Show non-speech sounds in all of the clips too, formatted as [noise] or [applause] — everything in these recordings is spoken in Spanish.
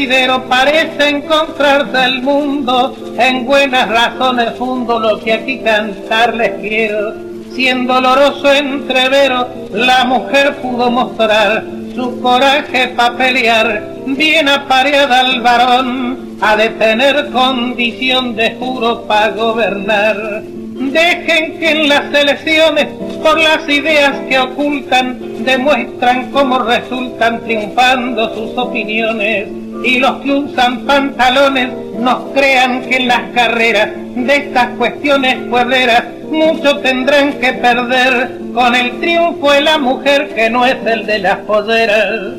Un hervidero parece encontrarse el mundo, en buenas razones fundo lo que aquí cantar les quiero. Siendo doloroso entrevero, la mujer pudo mostrar su coraje para pelear, bien apareada al varón, ha de tener condición de juro para gobernar. Dejen que en las elecciones, por las ideas que ocultan, demuestran cómo resultan triunfando sus opiniones. Y los que usan pantalones nos crean que en las carreras de estas cuestiones puebleras mucho tendrán que perder con el triunfo de la mujer que no es el de las polleras.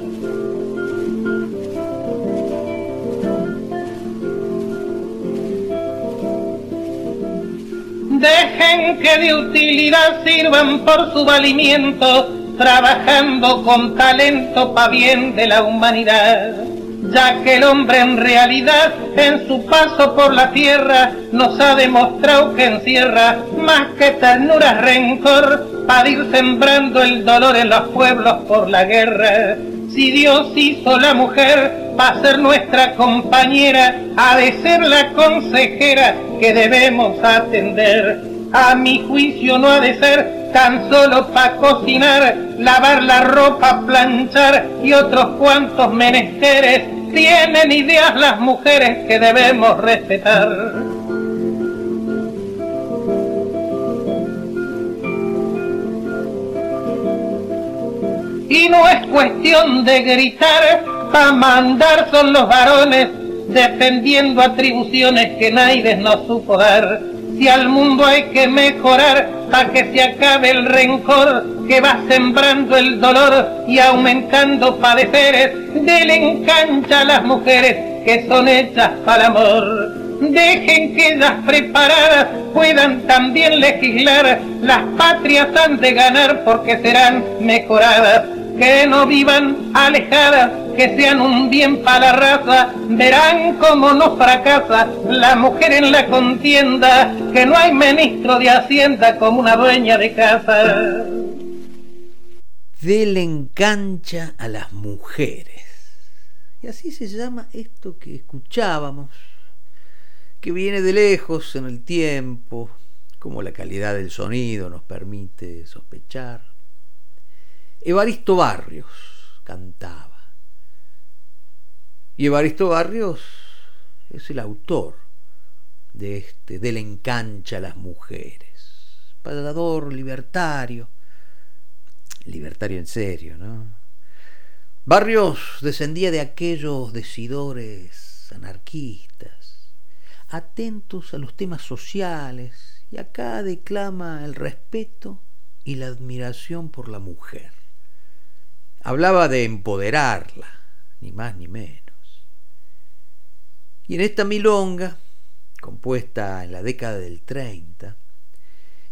Dejen que de utilidad sirvan por su valimiento, trabajando con talento pa' bien de la humanidad. Ya que el hombre en realidad en su paso por la tierra nos ha demostrado que encierra más que ternura rencor para ir sembrando el dolor en los pueblos por la guerra. Si Dios hizo la mujer para ser nuestra compañera, ha de ser la consejera que debemos atender. A mi juicio no ha de ser tan solo para cocinar, lavar la ropa, planchar y otros cuantos menesteres. Tienen ideas las mujeres que debemos respetar. Y no es cuestión de gritar, pa' mandar son los varones, defendiendo atribuciones que nadie nos supo dar. Si al mundo hay que mejorar, pa' que se acabe el rencor que va sembrando el dolor y aumentando padeceres, del engancha a las mujeres que son hechas para el amor. Dejen que ellas preparadas puedan también legislar, las patrias han de ganar porque serán mejoradas que no vivan alejadas, que sean un bien para la raza, verán cómo no fracasa la mujer en la contienda, que no hay ministro de Hacienda como una dueña de casa. Del engancha a las mujeres. Y así se llama esto que escuchábamos, que viene de lejos en el tiempo, como la calidad del sonido nos permite sospechar Evaristo Barrios cantaba. Y Evaristo Barrios es el autor de este, del engancha a las mujeres. Parador libertario, libertario en serio, ¿no? Barrios descendía de aquellos decidores anarquistas, atentos a los temas sociales, y acá declama el respeto y la admiración por la mujer. Hablaba de empoderarla, ni más ni menos. Y en esta milonga, compuesta en la década del 30,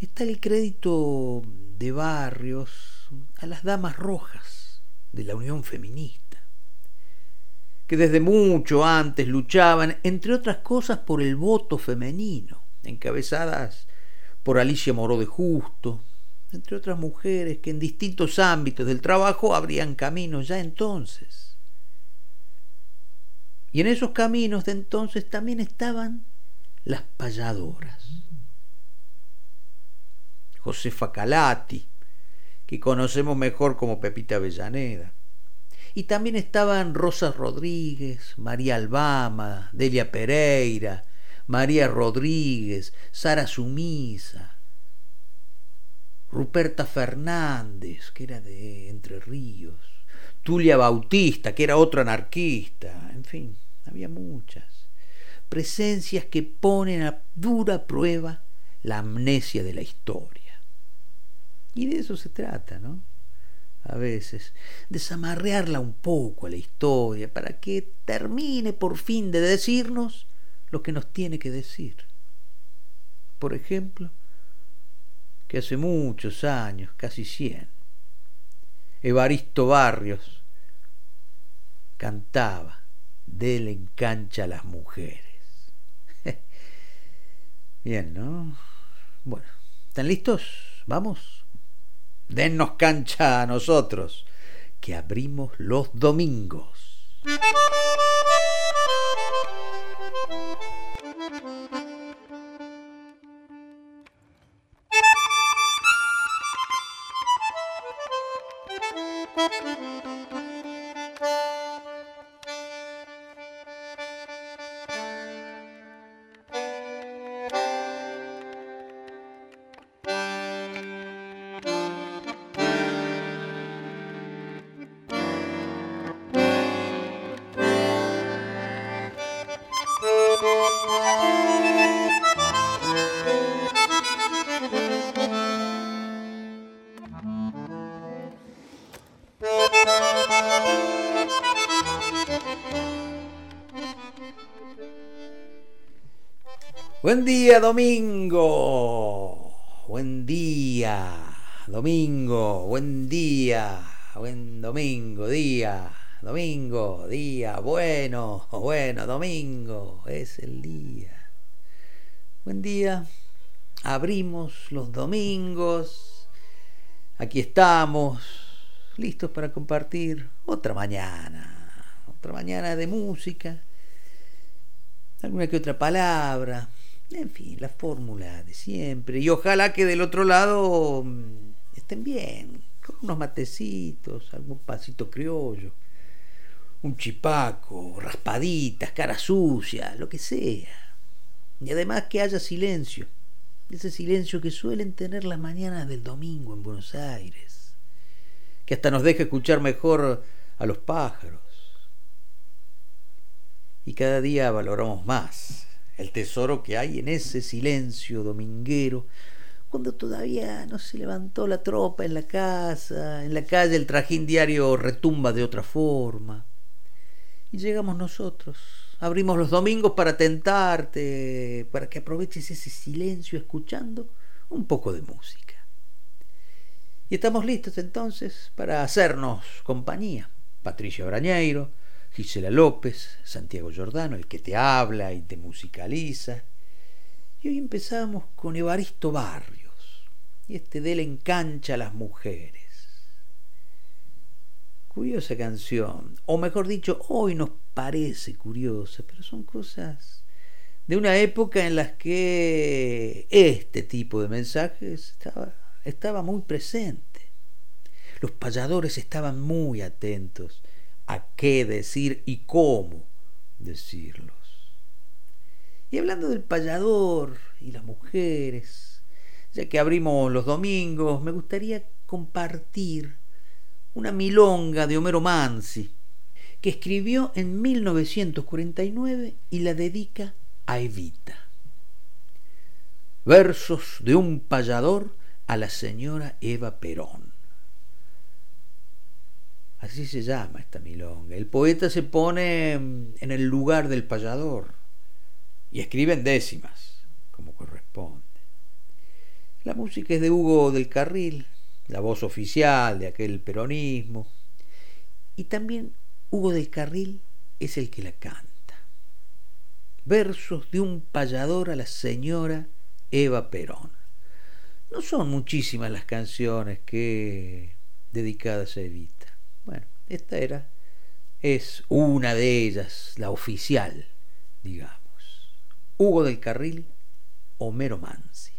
está el crédito de Barrios a las damas rojas de la Unión Feminista, que desde mucho antes luchaban, entre otras cosas, por el voto femenino, encabezadas por Alicia Moró de Justo, entre otras mujeres que en distintos ámbitos del trabajo abrían caminos ya entonces. Y en esos caminos de entonces también estaban las payadoras. Josefa Calati, que conocemos mejor como Pepita Avellaneda. Y también estaban Rosa Rodríguez, María Albama, Delia Pereira, María Rodríguez, Sara Sumisa, Ruperta Fernández, que era de Entre Ríos, Tulia Bautista, que era otra anarquista, en fin, había muchas. Presencias que ponen a dura prueba la amnesia de la historia. Y de eso se trata, ¿no? A veces, desamarrearla un poco a la historia para que termine por fin de decirnos lo que nos tiene que decir. por ejemplo, que hace muchos años, casi cien, Evaristo Barrios cantaba, déle en cancha a las mujeres. [laughs] Bien, ¿no? Bueno, ¿están listos? Vamos. Dennos cancha a nosotros, que abrimos los domingos. Buen día, domingo. Buen día, domingo. Buen día. Buen domingo, día. Domingo, día. Bueno, bueno, domingo. Es el día. Buen día. Abrimos los domingos. Aquí estamos, listos para compartir otra mañana. Otra mañana de música. Alguna que otra palabra en fin, la fórmula de siempre. Y ojalá que del otro lado mm, estén bien, con unos matecitos, algún pasito criollo, un chipaco, raspaditas, cara sucia, lo que sea. Y además que haya silencio, ese silencio que suelen tener las mañanas del domingo en Buenos Aires, que hasta nos deja escuchar mejor a los pájaros. Y cada día valoramos más el tesoro que hay en ese silencio dominguero, cuando todavía no se levantó la tropa en la casa, en la calle el trajín diario retumba de otra forma. Y llegamos nosotros, abrimos los domingos para tentarte, para que aproveches ese silencio escuchando un poco de música. Y estamos listos entonces para hacernos compañía. Patricio Brañeiro, Gisela López, Santiago Giordano, el que te habla y te musicaliza. Y hoy empezamos con Evaristo Barrios, y este de él encancha a las mujeres. Curiosa canción, o mejor dicho, hoy nos parece curiosa, pero son cosas de una época en las que este tipo de mensajes estaba muy presente. Los payadores estaban muy atentos a qué decir y cómo decirlos. Y hablando del payador y las mujeres, ya que abrimos los domingos, me gustaría compartir una milonga de Homero Mansi, que escribió en 1949 y la dedica a Evita. Versos de un payador a la señora Eva Perón. Así se llama esta milonga. El poeta se pone en el lugar del payador y escribe en décimas, como corresponde. La música es de Hugo del Carril, la voz oficial de aquel peronismo, y también Hugo del Carril es el que la canta. Versos de un payador a la señora Eva Perón. No son muchísimas las canciones que dedicadas a Evita bueno, esta era, es una de ellas, la oficial, digamos. Hugo del Carril, Homero Mansi.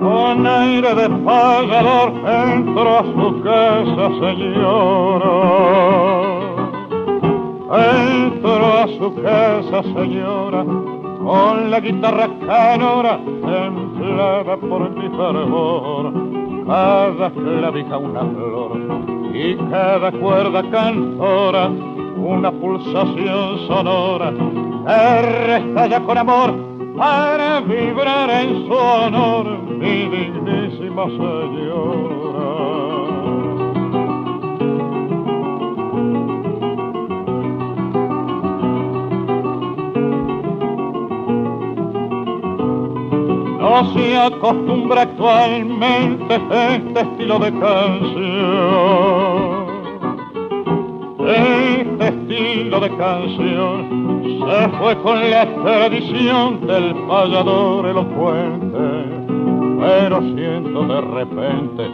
Con aire de pagador entró a su casa, señora Entro a su casa, señora, con la guitarra canora, templada por mi fervor. Cada clavija una flor y cada cuerda cantora una pulsación sonora. ya con amor para vibrar en su honor, mi dignísima señora. No se acostumbra actualmente este estilo de canción. Este estilo de canción se fue con la tradición del payador elocuente, pero siento de repente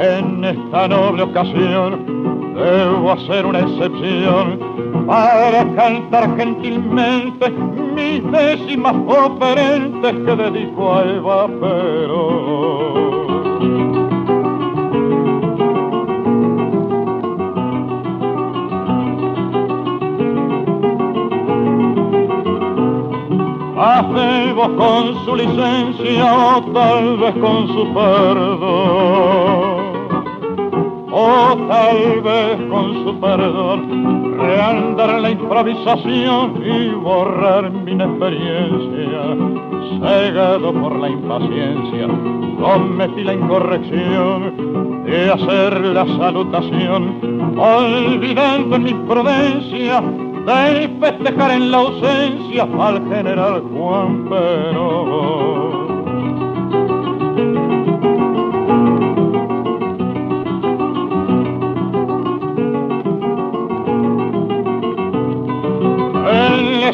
en esta noble ocasión debo hacer una excepción para cantar gentilmente mis décimas operentes que dedico a Eva Perón. Hacemos con su licencia o tal vez con su perdón o tal vez con su perdón reandar la improvisación y borrar mi experiencia cegado por la impaciencia cometí la incorrección de hacer la salutación olvidando mi prudencia de festejar en la ausencia al general Juan Perón.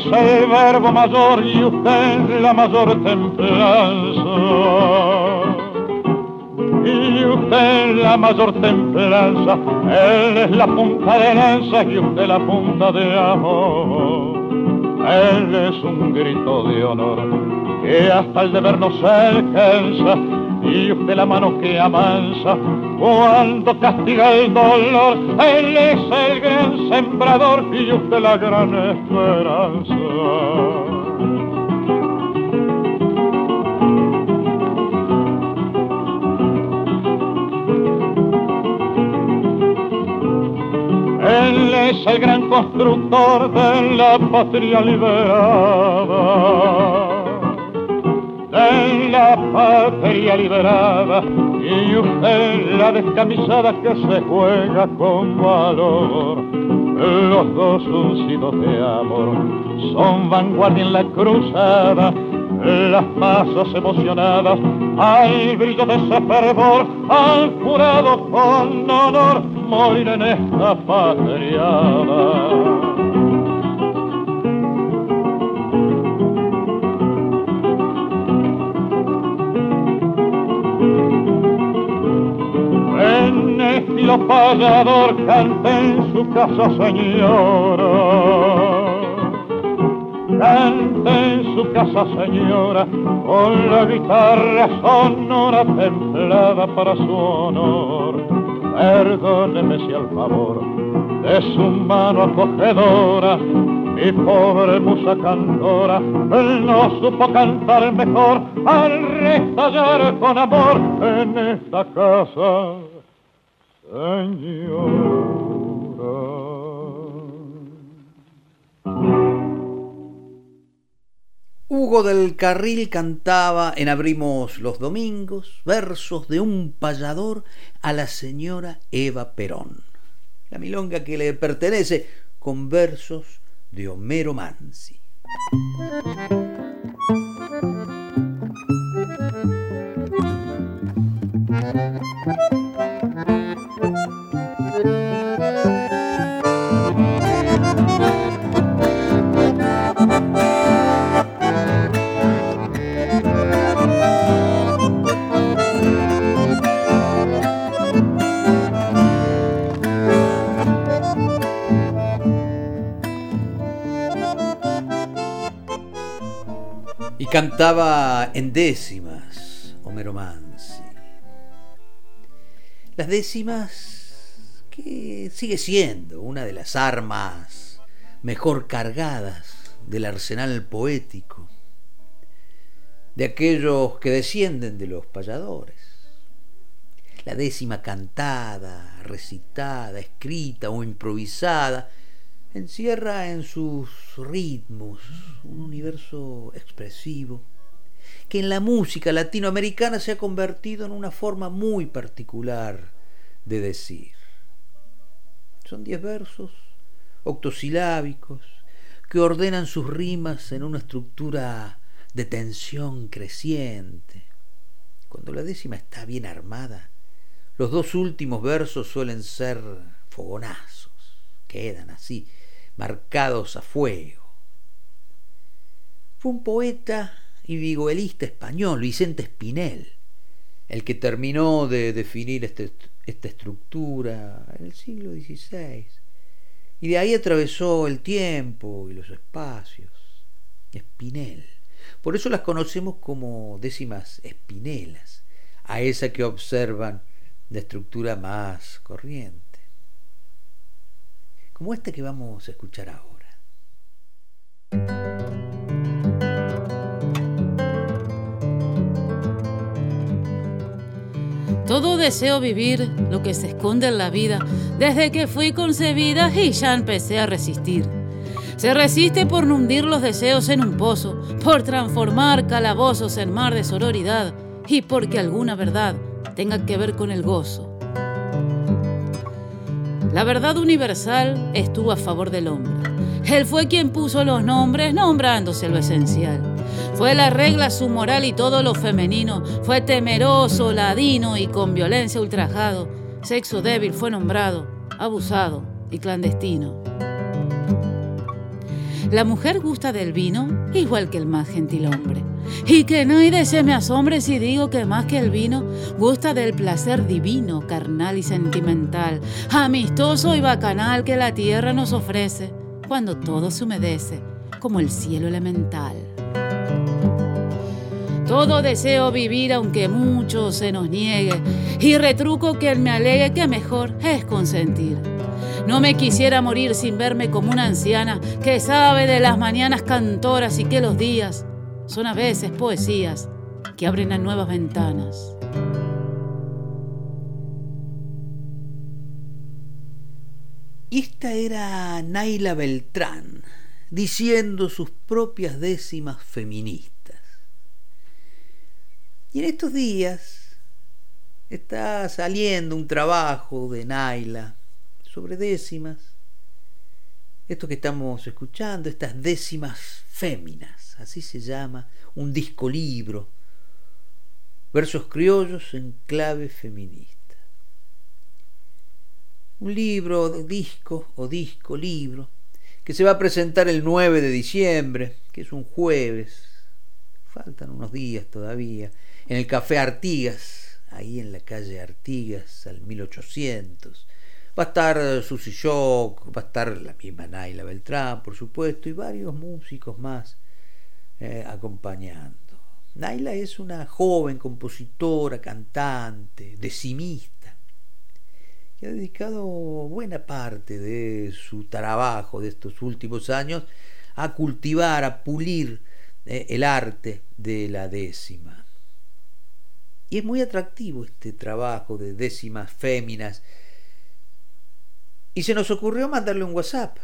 El verbo mayor y usted la mayor templanza y usted la mayor templanza, él es la punta de lanza y usted la punta de amor. Él es un grito de honor que hasta el deber no se alcanza y usted la mano que amansa cuando castiga el dolor. Él es el gran sembrador y usted la gran esperanza. Él es el gran constructor de la patria liberada. De la patria liberada y usted la descamisada que se juega con valor. Los dos uncidos de amor son vanguardia en la cruzada las masas emocionadas al brillo de ese fervor han jurado con honor morir en esta patriada. En estilo payador cante en su casa señora cante en su casa señora con la guitarra sonora templada para su honor. Perdóneme si al favor de su mano acogedora mi pobre musa cantora no supo cantar mejor al restallar con amor en esta casa. Hugo del Carril cantaba en Abrimos los Domingos versos de un payador a la señora Eva Perón. La milonga que le pertenece con versos de Homero Mansi. Cantaba en décimas Homero Mansi. Las décimas que sigue siendo una de las armas mejor cargadas del arsenal poético de aquellos que descienden de los payadores. La décima cantada, recitada, escrita o improvisada encierra en sus ritmos un universo expresivo que en la música latinoamericana se ha convertido en una forma muy particular de decir. Son diez versos octosilábicos que ordenan sus rimas en una estructura de tensión creciente. Cuando la décima está bien armada, los dos últimos versos suelen ser fogonazos, quedan así, marcados a fuego. Fue un poeta y vigoelista español, Vicente Espinel, el que terminó de definir este, esta estructura en el siglo XVI. Y de ahí atravesó el tiempo y los espacios. Espinel. Por eso las conocemos como décimas espinelas, a esa que observan de estructura más corriente, como esta que vamos a escuchar ahora. Todo deseo vivir lo que se esconde en la vida desde que fui concebida y ya empecé a resistir. Se resiste por no hundir los deseos en un pozo, por transformar calabozos en mar de sororidad y porque alguna verdad tenga que ver con el gozo. La verdad universal estuvo a favor del hombre. Él fue quien puso los nombres nombrándose lo esencial. Fue la regla su moral y todo lo femenino. Fue temeroso, ladino y con violencia ultrajado. Sexo débil fue nombrado, abusado y clandestino. La mujer gusta del vino igual que el más gentil hombre. Y que nadie se me asombre si digo que más que el vino gusta del placer divino, carnal y sentimental, amistoso y bacanal que la tierra nos ofrece cuando todo se humedece como el cielo elemental. Todo deseo vivir aunque mucho se nos niegue y retruco que él me alegue que mejor es consentir. No me quisiera morir sin verme como una anciana que sabe de las mañanas cantoras y que los días son a veces poesías que abren a nuevas ventanas. Y esta era Naila Beltrán, diciendo sus propias décimas feministas. Y en estos días está saliendo un trabajo de Naila sobre décimas. Esto que estamos escuchando, estas décimas féminas, así se llama, un disco libro, versos criollos en clave feminista. Un libro, disco o disco libro, que se va a presentar el 9 de diciembre, que es un jueves, faltan unos días todavía, en el Café Artigas, ahí en la calle Artigas, al 1800. Va a estar Susy Shock, va a estar la misma Naila Beltrán, por supuesto, y varios músicos más eh, acompañando. Naila es una joven compositora, cantante, decimista, que ha dedicado buena parte de su trabajo de estos últimos años a cultivar, a pulir eh, el arte de la décima. Y es muy atractivo este trabajo de décimas féminas. Y se nos ocurrió mandarle un WhatsApp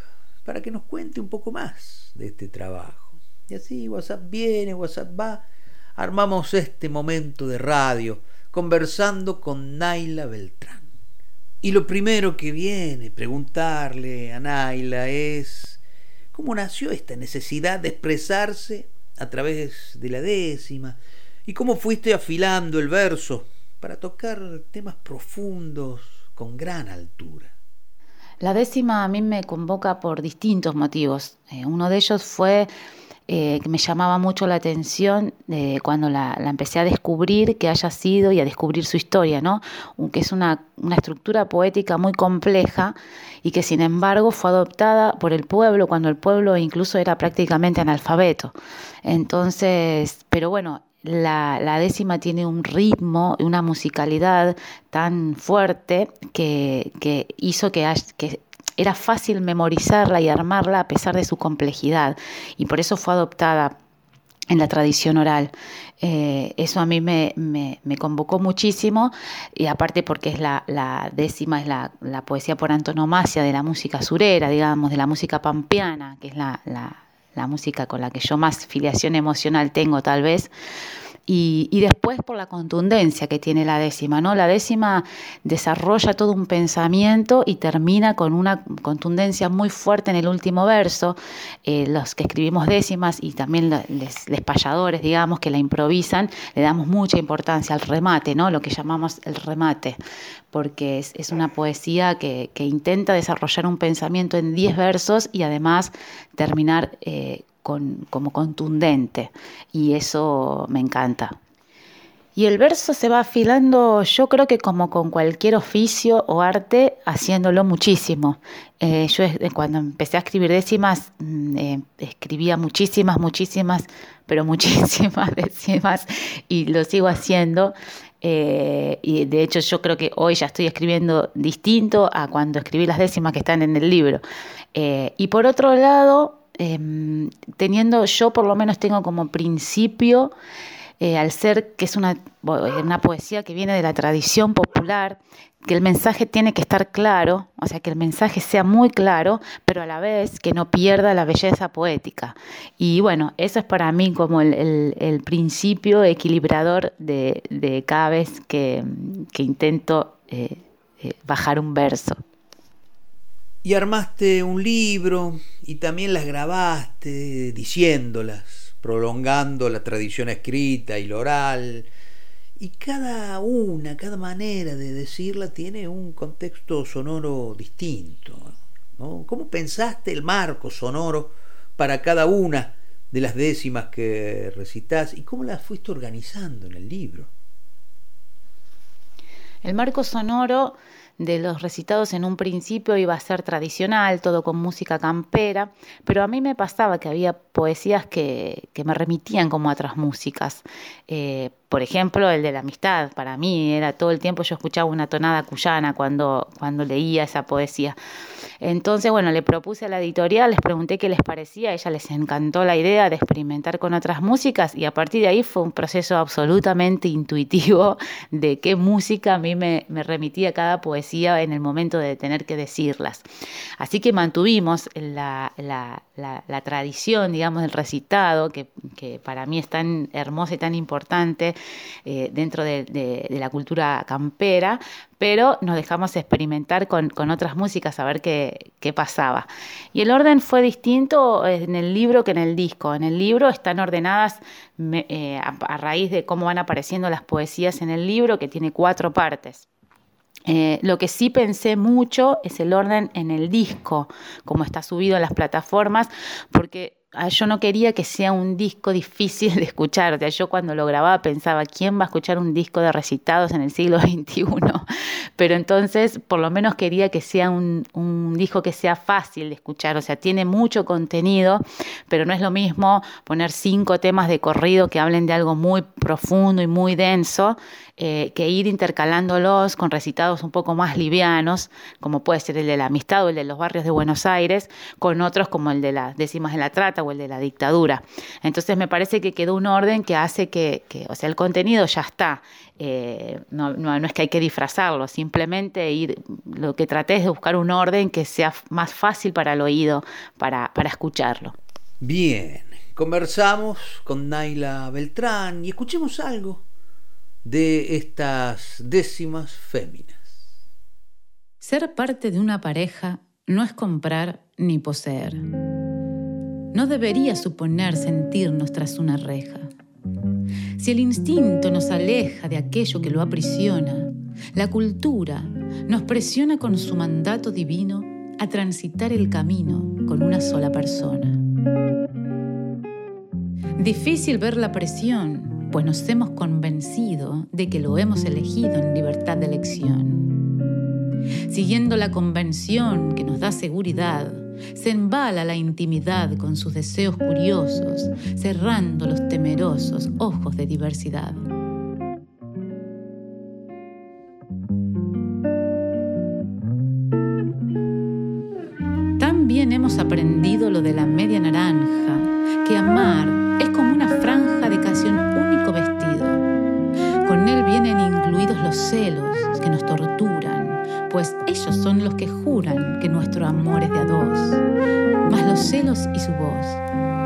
para que nos cuente un poco más de este trabajo. Y así WhatsApp viene, WhatsApp va. Armamos este momento de radio conversando con Naila Beltrán. Y lo primero que viene preguntarle a Naila es cómo nació esta necesidad de expresarse a través de la décima, y cómo fuiste afilando el verso para tocar temas profundos con gran altura. La décima a mí me convoca por distintos motivos. Eh, uno de ellos fue eh, que me llamaba mucho la atención eh, cuando la, empecé a descubrir que haya sido y a descubrir su historia, ¿no? que es una, una, estructura poética muy compleja y que sin embargo fue adoptada por el pueblo cuando el pueblo incluso era prácticamente analfabeto. Entonces, pero bueno, la, décima tiene un ritmo, y una musicalidad tan fuerte que, hizo que, que era fácil memorizarla y armarla a pesar de su complejidad. Y por eso fue adoptada en la tradición oral. Eh, eso a mí me, convocó muchísimo y aparte porque es la, décima, es la, poesía por antonomasia de la música surera, digamos, de la música pampeana, que es la, la música con la que yo más filiación emocional tengo tal vez. Y, después por la contundencia que tiene la décima, ¿no? La décima desarrolla todo un pensamiento y termina con una contundencia muy fuerte en el último verso. Eh, los que escribimos décimas y también los, payadores, digamos, que la improvisan, le damos mucha importancia al remate, ¿no? Lo que llamamos el remate, porque es, una poesía que, intenta desarrollar un pensamiento en diez versos y además terminar eh, como contundente y eso me encanta. Y el verso se va afilando, yo creo que como con cualquier oficio o arte, haciéndolo muchísimo. Eh, yo cuando empecé a escribir décimas, mm, eh, escribía muchísimas, muchísimas, pero [laughs] muchísimas décimas y lo sigo haciendo. Eh, y de hecho yo creo que hoy ya estoy escribiendo distinto a cuando escribí las décimas que están en el libro. y por otro lado, Em, teniendo, yo por lo menos tengo como principio, eh, al ser que es una, una poesía que viene de la tradición popular, que el mensaje tiene que estar claro, o sea, que el mensaje sea muy claro, pero a la vez que no pierda la belleza poética. Y bueno, eso es para mí como el, principio equilibrador de, cada vez que, intento eh, eh, bajar un verso. Y armaste un libro y también las grabaste diciéndolas, prolongando la tradición escrita y la oral. Y cada una, cada manera de decirla tiene un contexto sonoro distinto. ¿no? ¿Cómo pensaste el marco sonoro para cada una de las décimas que recitas y cómo las fuiste organizando en el libro? El marco sonoro de los recitados en un principio iba a ser tradicional, todo con música campera, pero a mí me pasaba que había poesías que, me remitían como a otras músicas. Eh, por ejemplo, el de la amistad, para mí era todo el tiempo yo escuchaba una tonada cuyana cuando, cuando leía esa poesía. Entonces, bueno, le propuse a la editorial, les pregunté qué les parecía, ella les encantó la idea de experimentar con otras músicas y a partir de ahí fue un proceso absolutamente intuitivo de qué música a mí me, remitía cada poesía en el momento de tener que decirlas. Así que mantuvimos la, tradición, digamos, del recitado, que, para mí es tan hermosa y tan importante eh, dentro de, la cultura campera, pero nos dejamos experimentar con, otras músicas a ver qué, pasaba. Y el orden fue distinto en el libro que en el disco. En el libro están ordenadas eh, a, raíz de cómo van apareciendo las poesías en el libro, que tiene cuatro partes. Eh, lo que sí pensé mucho es el orden en el disco, como está subido a las plataformas, porque Ah, yo no quería que sea un disco [laughs] difícil de escuchar. O sea, yo cuando lo grababa pensaba, ¿quién va a escuchar un disco de recitados en el siglo [laughs] XXI? Pero entonces, por lo menos quería que sea un, un disco que sea fácil de escuchar. O sea, tiene mucho contenido, pero no es lo mismo poner cinco temas de corrido que hablen de algo muy profundo y muy denso eh, que ir intercalándolos con recitados un poco más livianos, como puede ser el de la amistad o el de los barrios de Buenos Aires, con otros como el de las décimas de la trata o el de la dictadura. Entonces me parece que quedó un orden que hace que, o sea, el contenido ya está. Eh, no, no, es que hay que disfrazarlo, simplemente ir, lo que traté es de buscar un orden que sea más fácil para el oído, para, para escucharlo. Bien, conversamos con Naila Beltrán y escuchemos algo de estas décimas féminas. Ser parte de una pareja no es comprar ni poseer. No debería suponer sentirnos tras una reja. Si el instinto nos aleja de aquello que lo aprisiona, la cultura nos presiona con su mandato divino a transitar el camino con una sola persona. Difícil ver la presión pues nos hemos convencido de que lo hemos elegido en libertad de elección. Siguiendo la convención que nos da seguridad, se embala la intimidad con sus deseos curiosos, cerrando los temerosos ojos de diversidad. También hemos aprendido lo de la media naranja, que amar celos que nos torturan, pues ellos son los que juran que nuestro amor es de a mas los celos y su voz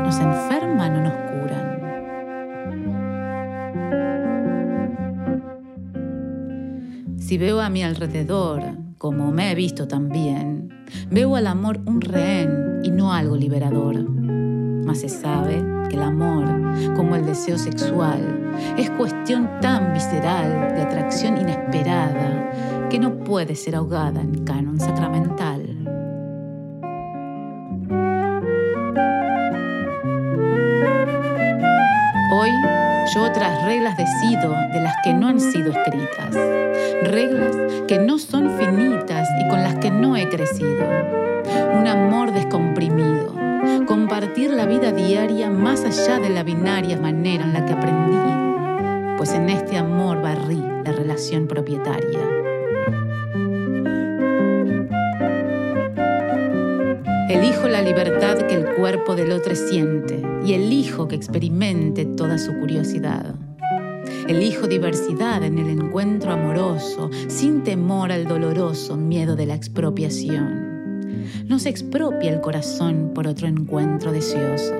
nos enferman o nos curan. Si veo a mi alrededor, como me he visto también, veo al amor un rehén y no algo liberador, mas se sabe que el amor, como el deseo sexual, es cuestión tan visceral de atracción inesperada que no puede ser ahogada en canon sacramental. Hoy yo otras reglas decido de las que no han sido escritas, reglas que no son finitas y con las que no he crecido. Un amor descomprimido, compartir la vida diaria más allá de la binaria manera en la que aprendí, pues en este amor barrí la relación propietaria. Elijo la libertad que el cuerpo del otro siente y elijo que experimente toda su curiosidad. Elijo diversidad en el encuentro amoroso, sin temor al doloroso miedo de la expropiación. No se expropia el corazón por otro encuentro deseoso.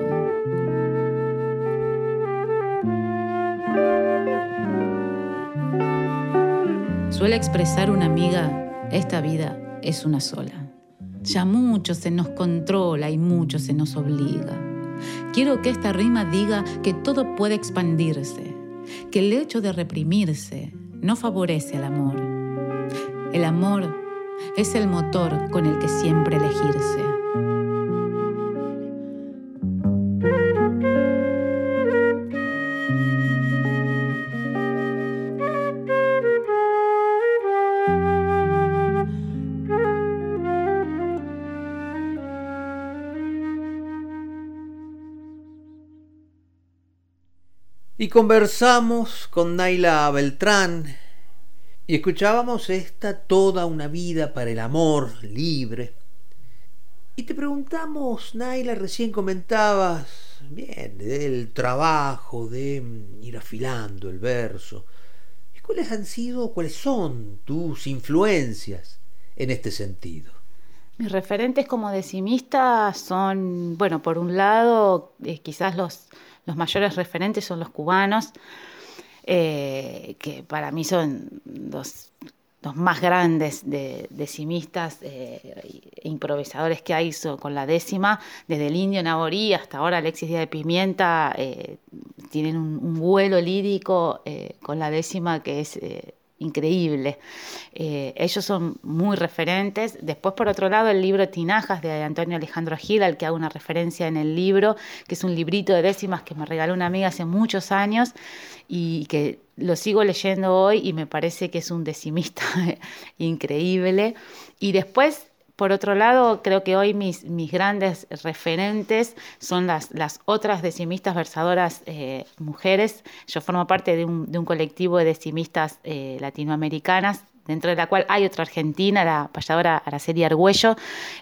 Suele expresar una amiga, esta vida es una sola. Ya mucho se nos controla y mucho se nos obliga. Quiero que esta rima diga que todo puede expandirse, que el hecho de reprimirse no favorece al amor. El amor es el motor con el que siempre elegirse. Y conversamos con Naila Beltrán y escuchábamos esta Toda una vida para el amor libre. Y te preguntamos, Naila, recién comentabas, bien, del trabajo, de ir afilando el verso. ¿Y cuáles han sido, cuáles son tus influencias en este sentido? Mis referentes como decimista son, bueno, por un lado, eh, quizás los los mayores referentes son los cubanos, eh, que para mí son los, más grandes decimistas e improvisadores que hay con la décima, desde el indio Naborí hasta ahora Alexis Díaz de Pimienta, eh, tienen un, vuelo lírico con la décima que es increíble. Eh, ellos son muy referentes. Después, por otro lado, el libro Tinajas de Antonio Alejandro Gil, al que hago una referencia en el libro, que es un librito de décimas que me regaló una amiga hace muchos años y que lo sigo leyendo hoy y me parece que es un decimista [laughs] increíble. Y después por otro lado, creo que hoy mis, mis grandes referentes son las, las otras decimistas versadoras eh, mujeres. Yo formo parte de un, de un colectivo de decimistas eh, latinoamericanas dentro de la cual hay otra argentina, la payadora Araceli Argüello,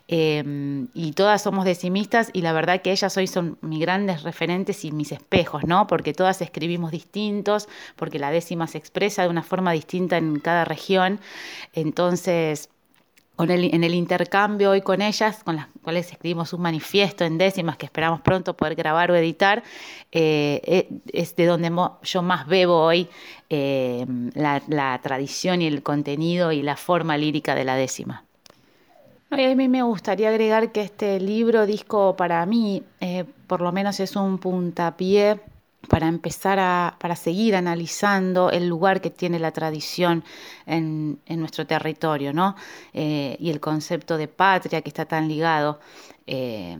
eh, y todas somos decimistas, y la verdad que ellas hoy son mis grandes referentes y mis espejos, ¿no? Porque todas escribimos distintos, porque la décima se expresa de una forma distinta en cada región, entonces en el intercambio hoy con ellas, con las cuales escribimos un manifiesto en décimas que esperamos pronto poder grabar o editar, eh, eh, es de donde yo más bebo hoy eh, la, tradición y el contenido y la forma lírica de la décima. a mí me gustaría agregar que este libro, disco para mí, por lo menos es un puntapié para empezar a, para seguir analizando el lugar que tiene la tradición en, nuestro territorio, ¿no? Eh, y el concepto de patria que está tan ligado, eh,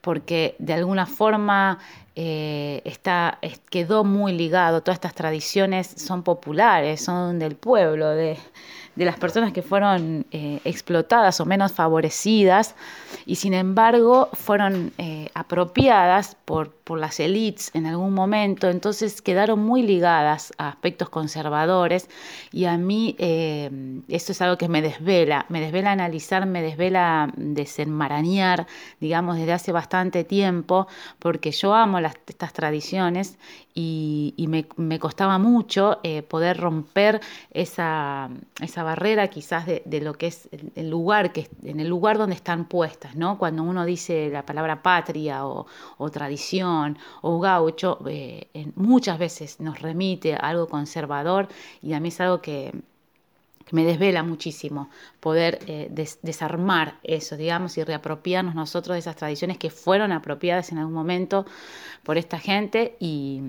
porque de alguna forma eh, está, quedó muy ligado, todas estas tradiciones son populares, son del pueblo, de, de las personas que fueron eh, explotadas o menos favorecidas y sin embargo fueron eh, apropiadas por, por las élites en algún momento, entonces quedaron muy ligadas a aspectos conservadores y a mí eh, es algo que me desvela, me desvela analizar, me desvela desenmarañar, digamos, desde hace bastante tiempo, porque yo amo estas tradiciones y, me, costaba mucho poder romper esa, esa barrera quizás de, lo que es el lugar que en el lugar donde están puestas, ¿no? Cuando uno dice la palabra patria o, tradición o gaucho, eh, muchas veces nos remite a algo conservador y a mí es algo que, me desvela muchísimo poder eh, desarmar eso, digamos, y reapropiarnos nosotros de esas tradiciones que fueron apropiadas en algún momento por esta gente. Y,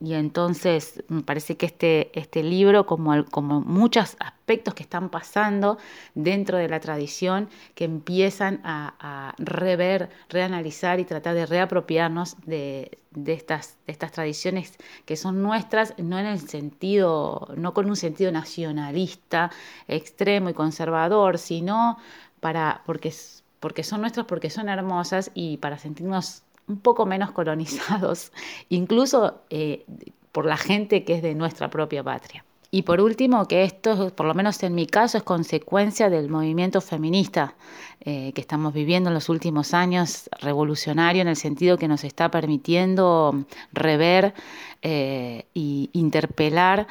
entonces me parece que este, este libro, como, como muchos aspectos que están pasando dentro de la tradición, que empiezan a, rever, reanalizar y tratar de reapropiarnos de, estas, de estas tradiciones que son nuestras, no en el sentido, no con un sentido nacionalista extremo y conservador, sino para, porque, porque son nuestras, porque son hermosas y para sentirnos un poco menos colonizados, [laughs] incluso eh, por la gente que es de nuestra propia patria. Y por último, que esto, por lo menos en mi caso, es consecuencia del movimiento feminista eh, que estamos viviendo en los últimos años, revolucionario en el sentido que nos está permitiendo rever e interpelar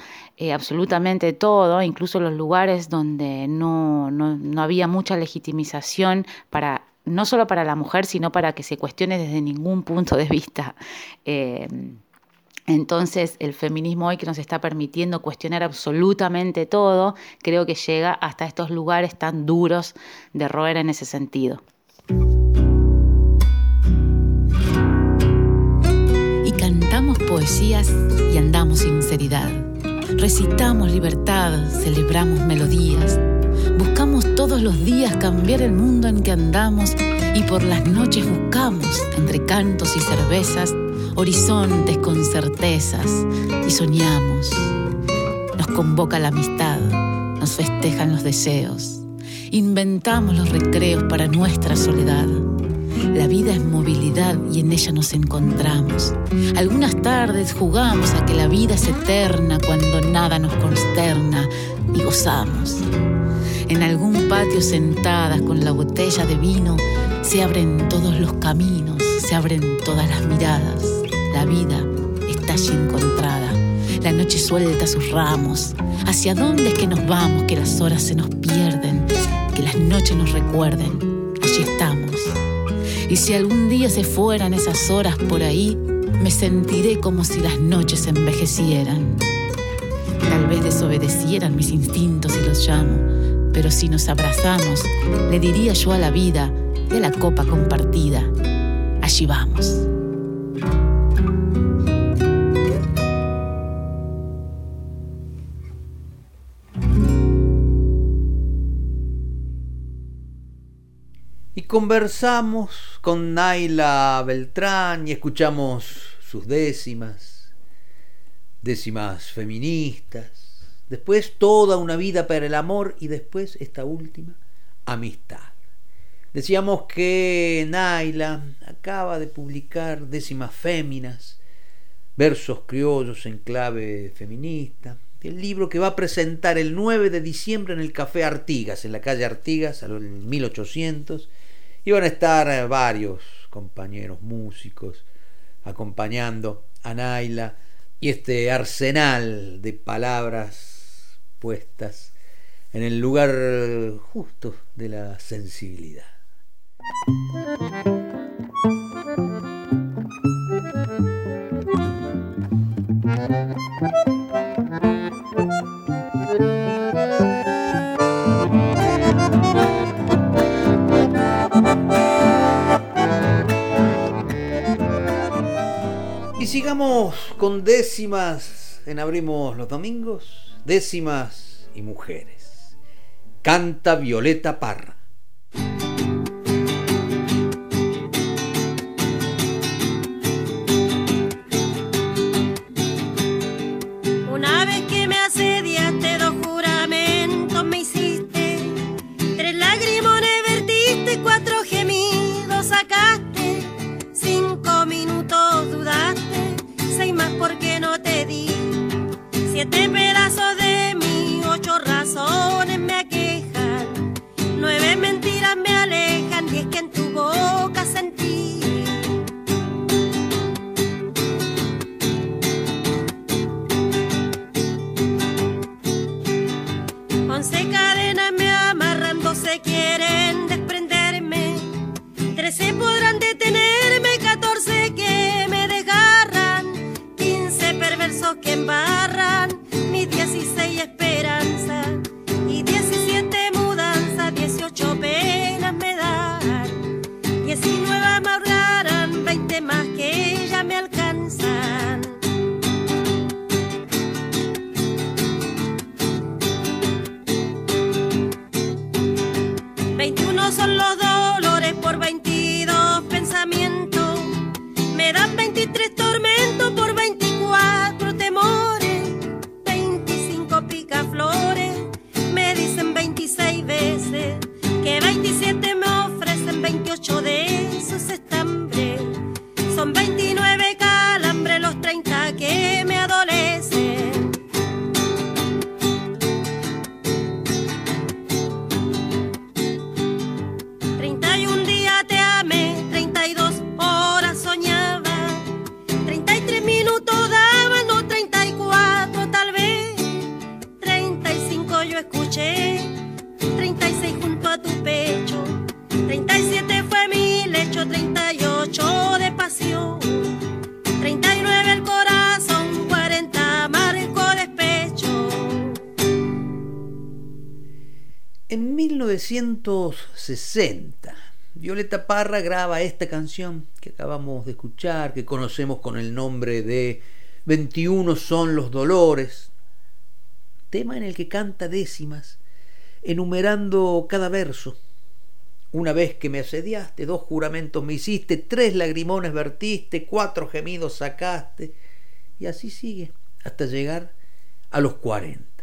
absolutamente todo, incluso los lugares donde no, no había mucha legitimización para no solo para la mujer, sino para que se cuestione desde ningún punto de vista. Entonces, el feminismo hoy que nos está permitiendo cuestionar absolutamente todo, creo que llega hasta estos lugares tan duros de roer en ese sentido. Y cantamos poesías y andamos sinceridad. Recitamos libertad, celebramos melodías Buscamos todos los días cambiar el mundo en que andamos y por las noches buscamos, entre cantos y cervezas, horizontes con certezas y soñamos. Nos convoca la amistad, nos festejan los deseos, inventamos los recreos para nuestra soledad. La vida es movilidad y en ella nos encontramos. Algunas tardes jugamos a que la vida es eterna cuando nada nos consterna y gozamos. En algún patio sentadas con la botella de vino, se abren todos los caminos, se abren todas las miradas. La vida está allí encontrada. La noche suelta sus ramos. ¿Hacia dónde es que nos vamos? Que las horas se nos pierden, que las noches nos recuerden. Allí estamos. Y si algún día se fueran esas horas por ahí, me sentiré como si las noches envejecieran. Tal vez desobedecieran mis instintos y los llamo pero si nos abrazamos, le diría yo a la vida de la copa compartida, allí vamos. Conversamos con Naila Beltrán y escuchamos sus décimas, décimas feministas, después toda una vida para el amor y después esta última, amistad. Decíamos que Naila acaba de publicar Décimas Féminas, versos criollos en clave feminista, el libro que va a presentar el 9 de diciembre en el Café Artigas, en la calle Artigas, en 1800, y van a estar varios compañeros músicos acompañando a Naila y este arsenal de palabras puestas en el lugar justo de la sensibilidad. Sigamos con décimas en Abrimos los Domingos décimas y mujeres. Canta Violeta Parra. Que embarran mis 16 esperanza y 1960, Violeta Parra graba esta canción que acabamos de escuchar, que conocemos con el nombre de 21 son los dolores, tema en el que canta décimas, enumerando cada verso. Una vez que me asediaste, dos juramentos me hiciste, tres lagrimones vertiste, cuatro gemidos sacaste, y así sigue, hasta llegar a los 40.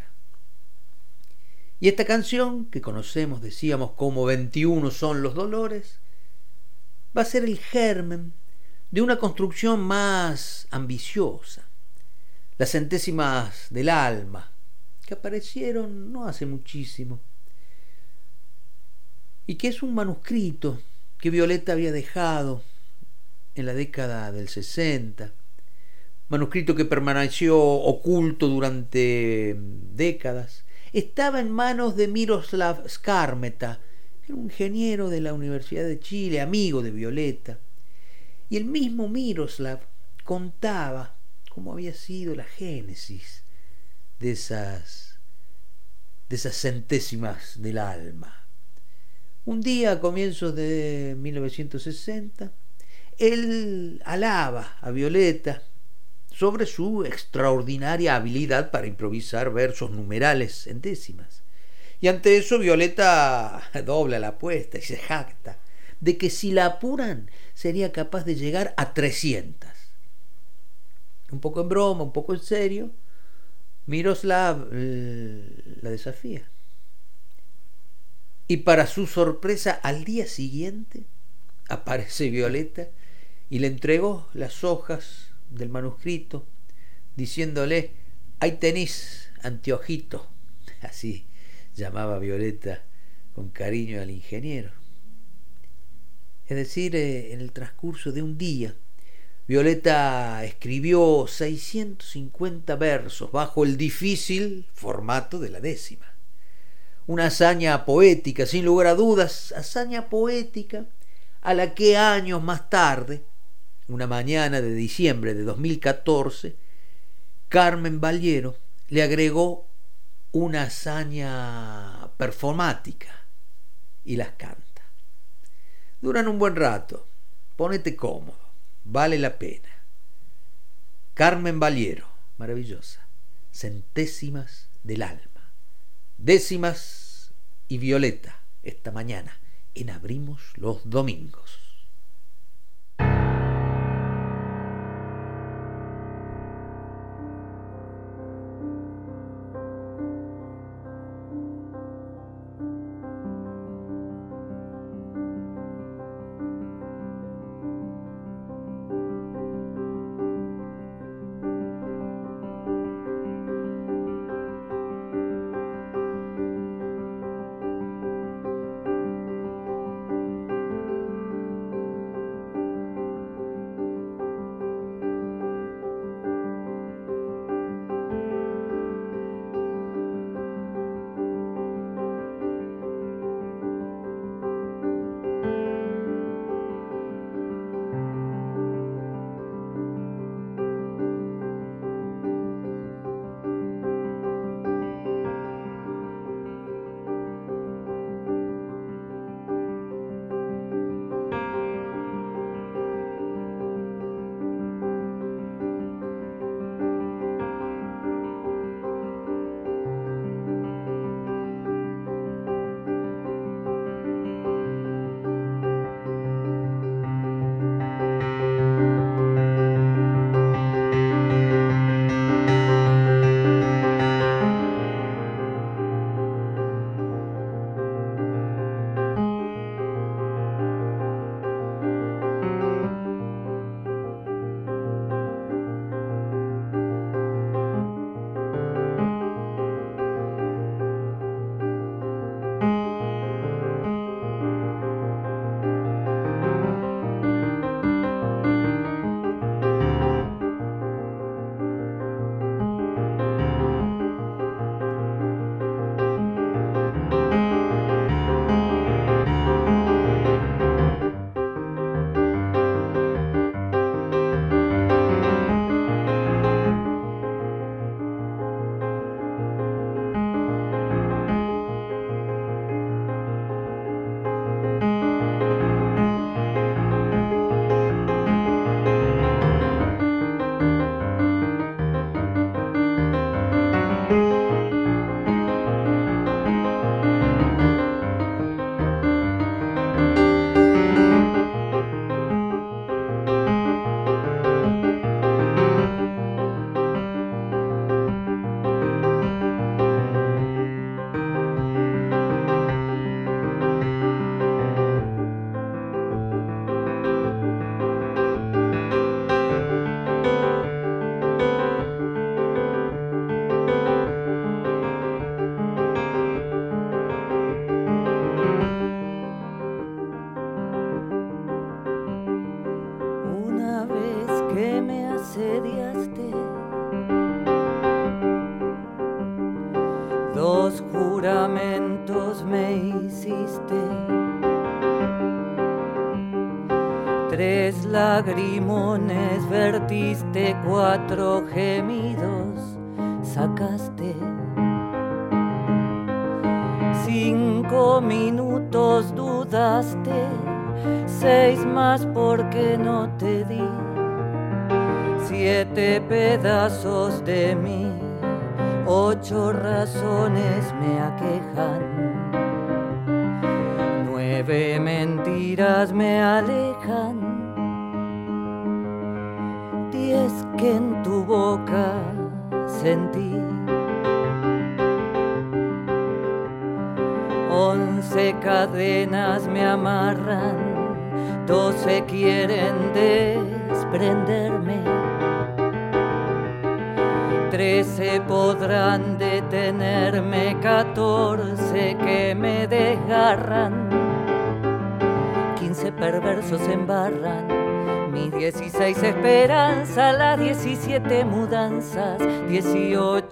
Y esta canción, que conocemos, decíamos, como 21 son los dolores, va a ser el germen de una construcción más ambiciosa, las centésimas del alma, que aparecieron no hace muchísimo, y que es un manuscrito que Violeta había dejado en la década del 60, manuscrito que permaneció oculto durante décadas, estaba en manos de Miroslav Skarmeta, un ingeniero de la Universidad de Chile, amigo de Violeta. Y el mismo Miroslav contaba cómo había sido la génesis de esas, de esas centésimas del alma. Un día a comienzos de 1960, él alaba a Violeta sobre su extraordinaria habilidad para improvisar versos numerales en décimas. Y ante eso Violeta [laughs] dobla la apuesta y se jacta de que si la apuran sería capaz de llegar a 300. Un poco en broma, un poco en serio, Miroslav la desafía. Y para su sorpresa, al día siguiente aparece Violeta y le entregó las hojas del manuscrito, diciéndole, ahí tenéis, anteojito. [laughs] Así llamaba Violeta con cariño al ingeniero. Es decir, eh, en el transcurso de un día, Violeta escribió 650 versos bajo el difícil formato de la décima. Una hazaña poética, sin lugar a dudas, hazaña poética a la que años más tarde una mañana de diciembre de 2014, Carmen Valiero le agregó una hazaña performática y las canta. Duran un buen rato, ponete cómodo, vale la pena. Carmen Valiero, maravillosa, centésimas del alma, décimas y violeta esta mañana en Abrimos los Domingos.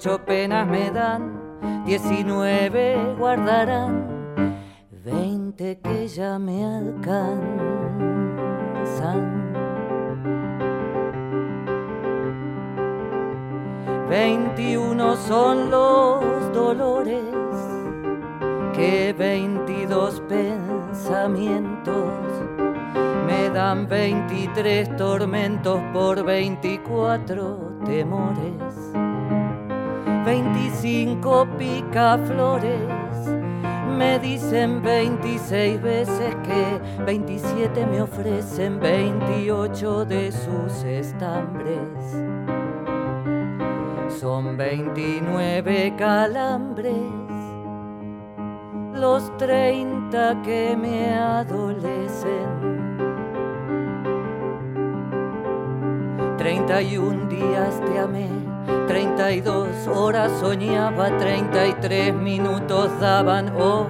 18 penas me dan, 19 guardarán, 20 que ya me alcanzan. 21 son los dolores que 22 pensamientos me dan 23 tormentos por 24 temores. 25 picaflores. Me dicen 26 veces que 27 me ofrecen 28 de sus estambres. Son 29 calambres los 30 que me adolecen. 31 días te amé, 32 horas soñaba, 33 minutos daban, oh,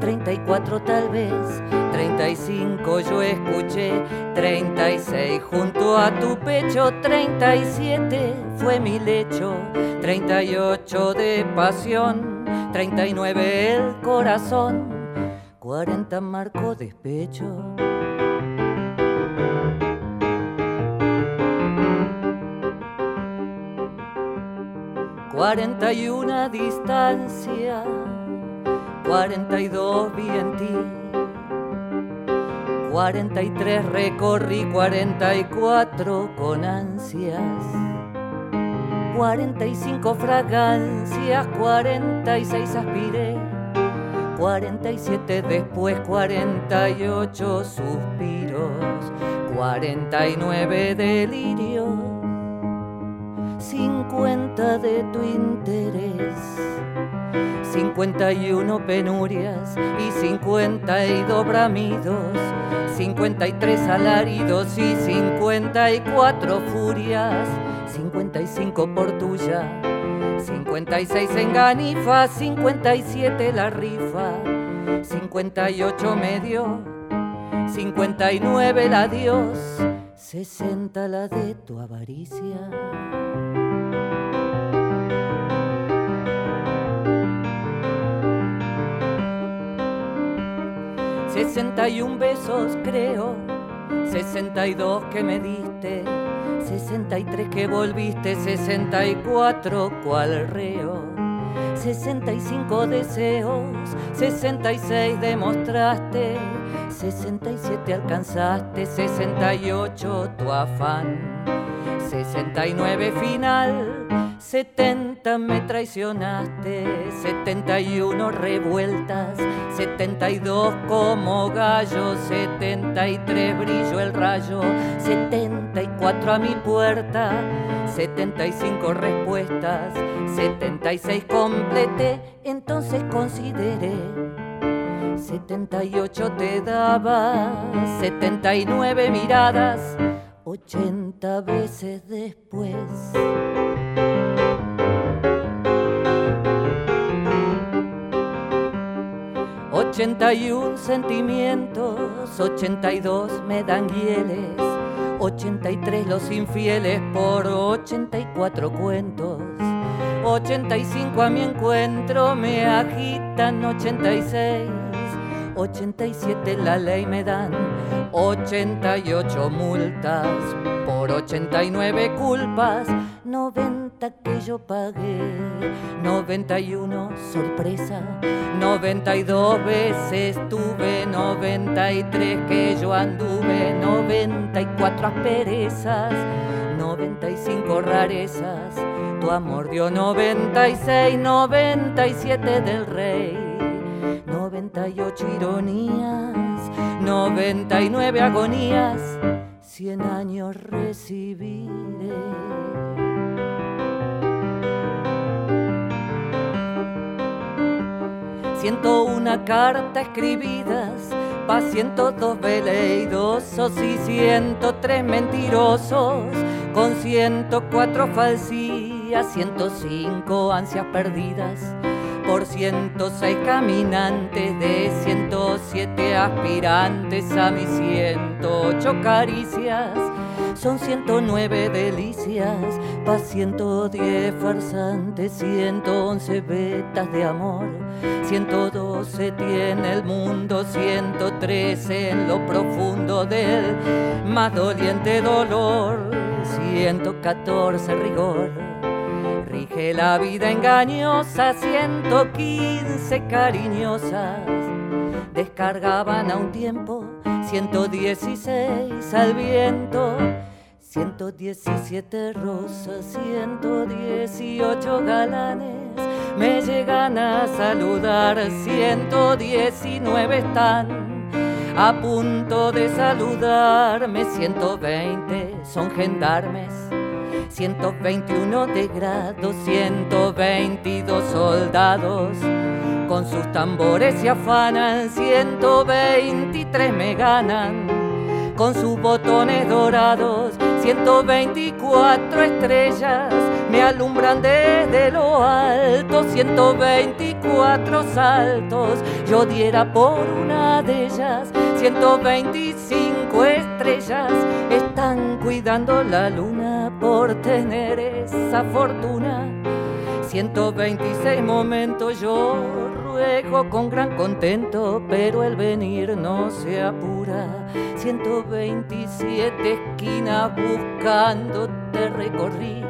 34 tal vez, 35 yo escuché, 36 junto a tu pecho, 37 fue mi lecho, 38 de pasión, 39 el corazón, 40 marco despecho. 41 distancia, 42 vi en ti, 43 recorrí, 44 con ansias, 45 fragancias, 46 aspiré, 47 después, 48 suspiros, 49 delirios 50 de tu interés, 51 penurias y 52 bramidos, 53 alaridos y 54 furias, 55 por tuya, 56 enganifas, 57 la rifa, 58 medio, 59 la dios, 60 la de tu avaricia. 61 besos creo, 62 que me diste, 63 que volviste, 64 cual reo, 65 deseos, 66 demostraste, 67 alcanzaste, 68 tu afán, 69 final, 70 me traicionaste, 71 revueltas, 72 como gallo, 73 brillo el rayo, 74 a mi puerta, 75 respuestas, 76 entonces consideré. 78 te daba, 79 miradas, 80 veces después. 81 sentimientos, 82 me dan hieles, 83 los infieles por 84 cuentos, 85 a mi encuentro me agitan 86, 87 la ley me dan 88 multas por 89 culpas, 90 que yo pagué, 91 sorpresa, 92 veces tuve, 93 que yo anduve, 94 asperezas, 95 rarezas, tu amor dio 96, 97 del rey. 98 ironías, 99 agonías, 100 años recibiré. Siento una carta escribidas pa' 102 veleidosos y 103 mentirosos, con 104 falsías, 105 ansias perdidas por 106 caminantes de 107 aspirantes a mis 108 caricias. Son 109 delicias, pa' 110 farsantes, 111 vetas de amor. 112 tiene el mundo, 113 en lo profundo del más doliente dolor, 114 rigor Rige la vida engañosa, 115 cariñosas. Descargaban a un tiempo 116 al viento. 117 rosas, 118 galanes. Me llegan a saludar, 119 están. A punto de saludarme, 120 son gendarmes. 121 de grado, 122 soldados. Con sus tambores se afanan, 123 me ganan. Con sus botones dorados, 124 estrellas me alumbran desde lo alto, 124 saltos yo diera por una de ellas, 125 estrellas están cuidando la luna por tener esa fortuna. 126 momentos yo ruego con gran contento, pero el venir no se apura. 127 esquinas buscando te recorrí.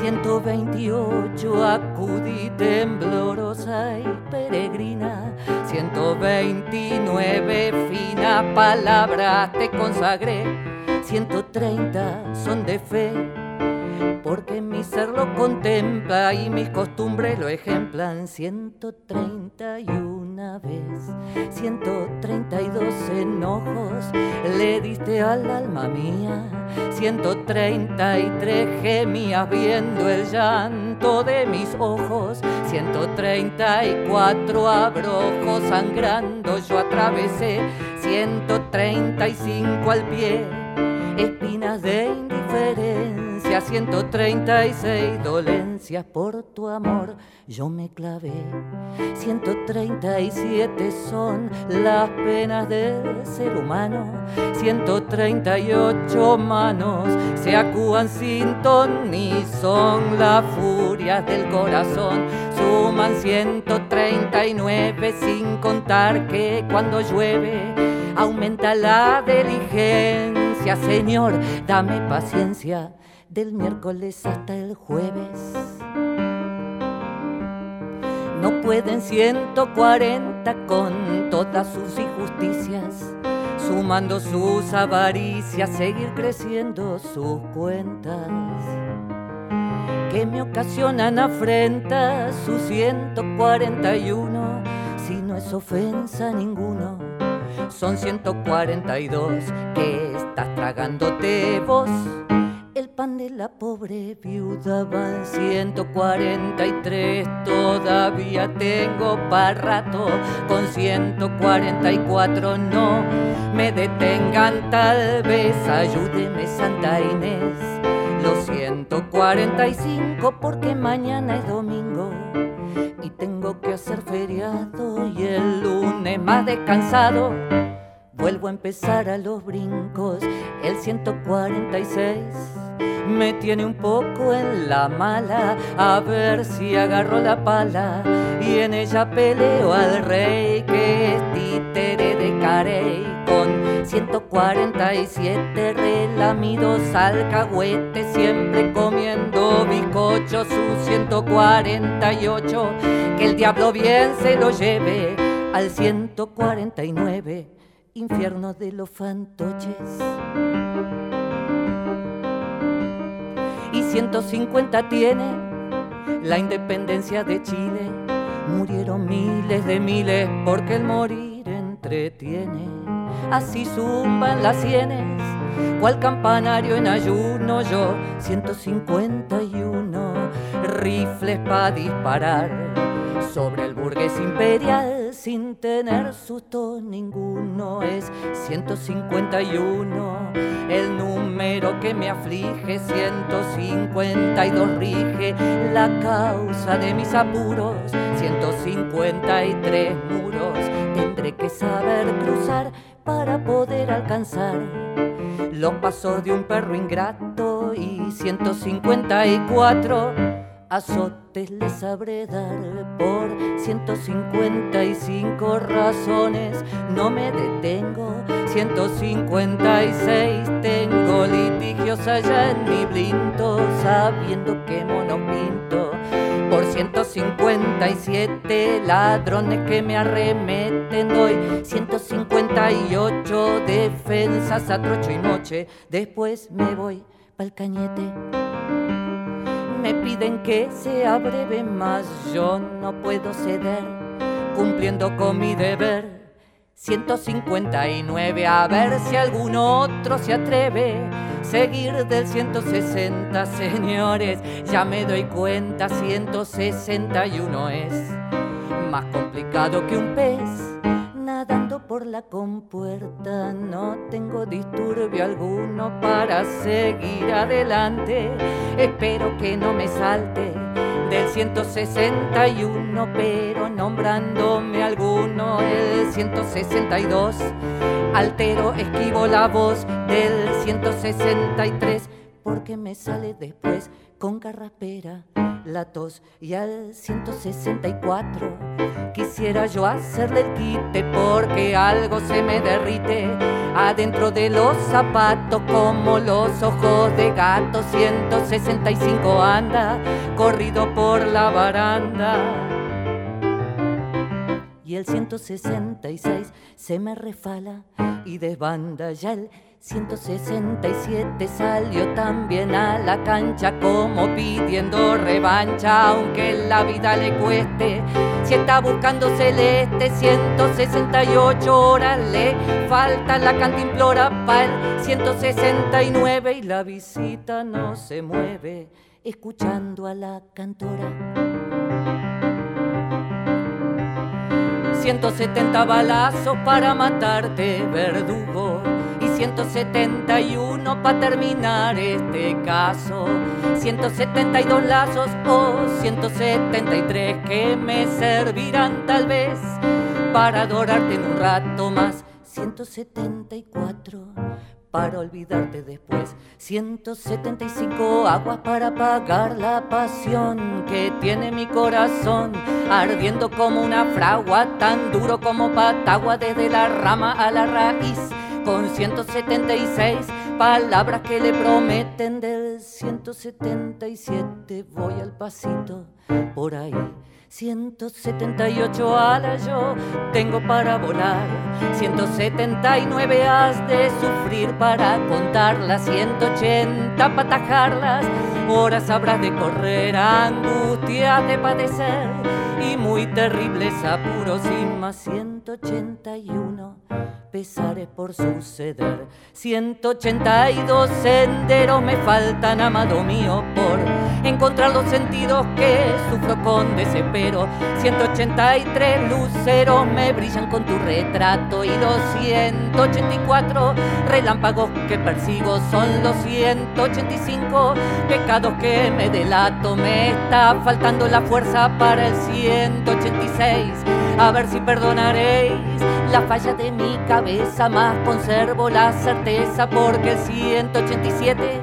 128 acudí temblorosa y peregrina. 129 finas palabras te consagré. 130 son de fe porque mi ser lo contempla y mis costumbres lo ejemplan. 131 vez, 132 enojos le diste al alma mía. 133 gemías viendo el llanto de mis ojos. 134 abrojos sangrando yo atravesé. 135 al pie, espinas de indiferencia 136 dolencias por tu amor yo me clavé. 137 son las penas del ser humano. 138 manos se acúan sin ton y son las furias del corazón. Suman 139 sin contar que cuando llueve aumenta la diligencia. Señor, dame paciencia del miércoles hasta el jueves. No pueden 140 con todas sus injusticias, sumando sus avaricias, seguir creciendo sus cuentas. Que me ocasionan afrentas sus 141, si no es ofensa ninguno. Son 142 que estás tragándote vos de la pobre viuda van 143, todavía tengo para rato. Con 144 no me detengan, tal vez ayúdeme Santa Inés. Los 145 porque mañana es domingo y tengo que hacer feriado y el lunes más descansado. Vuelvo a empezar a los brincos, el 146 me tiene un poco en la mala, a ver si agarro la pala y en ella peleo al rey que es títere de Carey con 147 relamidos alcahuetes, siempre comiendo bizcochos, su 148, que el diablo bien se lo lleve al 149, infierno de los fantoches. Y 150 tiene la independencia de Chile. Murieron miles de miles porque el morir entretiene. Así zumban las sienes, cual campanario en ayuno yo, 151 rifles para disparar sobre el burgués imperial sin tener susto ninguno es 151 el número que me aflige 152 rige la causa de mis apuros 153 muros tendré que saber cruzar para poder alcanzar los pasos de un perro ingrato y 154 azotes le sabré dar por 155 razones. No me detengo, 156 tengo litigios allá en mi blinto, sabiendo que mono pinto. Por 157 ladrones que me arremeten doy 158 defensas a trocho y noche. Después me voy pa'l cañete piden que sea breve, más yo no puedo ceder, cumpliendo con mi deber. 159, a ver si algún otro se atreve. Seguir del 160, señores, ya me doy cuenta, 161 es más complicado que un pez nadando por la compuerta, no tengo disturbio alguno para seguir adelante. Espero que no me salte del 161, pero nombrándome alguno el 162. Altero, esquivo la voz del 163, porque me sale después con carraspera la tos y al 164 quisiera yo hacerle el quite porque algo se me derrite adentro de los zapatos como los ojos de gato. 165 anda corrido por la baranda y el 166 se me refala y desbanda ya el 167 salió también a la cancha como pidiendo revancha, aunque la vida le cueste. Si está buscando celeste, 168 horas le falta la cantimplora para el 169 y la visita no se mueve escuchando a la cantora. 170 balazos para matarte, verdugo 171 para terminar este caso. 172 lazos o 173 que me servirán tal vez para adorarte en un rato más. 174 para olvidarte después. 175 aguas para apagar la pasión que tiene mi corazón, ardiendo como una fragua, tan duro como patagua desde la rama a la raíz con 176 palabras que le prometen del 177 voy al pasito por ahí 178 alas yo tengo para volar, 179 has de sufrir para contarlas, 180 para atajarlas, horas habrás de correr, angustias de padecer. Y muy terribles apuros y más. 181 pesares por suceder. 182 senderos me faltan, amado mío, por encontrar los sentidos que sufro con desespero. 183 luceros me brillan con tu retrato y los 184 relámpagos que persigo son los 185 pecados que me delato. Me está faltando la fuerza para el 186. A ver si perdonaréis la falla de mi cabeza, más conservo la certeza porque el 187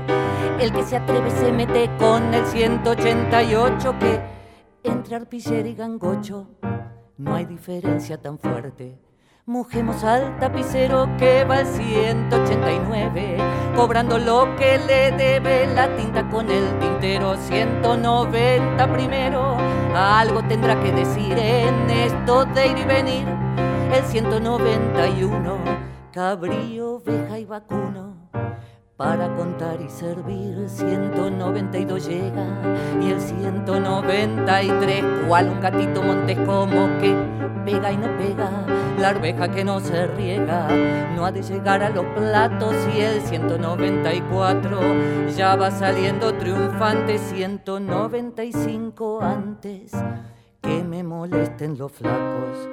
El que se atreve se mete con el 188 que entre arpillero y gangocho no hay diferencia tan fuerte. Mujemos al tapicero que va al 189, cobrando lo que le debe la tinta con el tintero 190 primero. Algo tendrá que decir en esto de ir y venir. El 191, cabrío, oveja y vacuno para contar y servir. 192 llega y el 193, cual un gatito montes como que pega y no pega, la arveja que no se riega, no ha de llegar a los platos y el 194 ya va saliendo triunfante, 195 antes que me molesten los flacos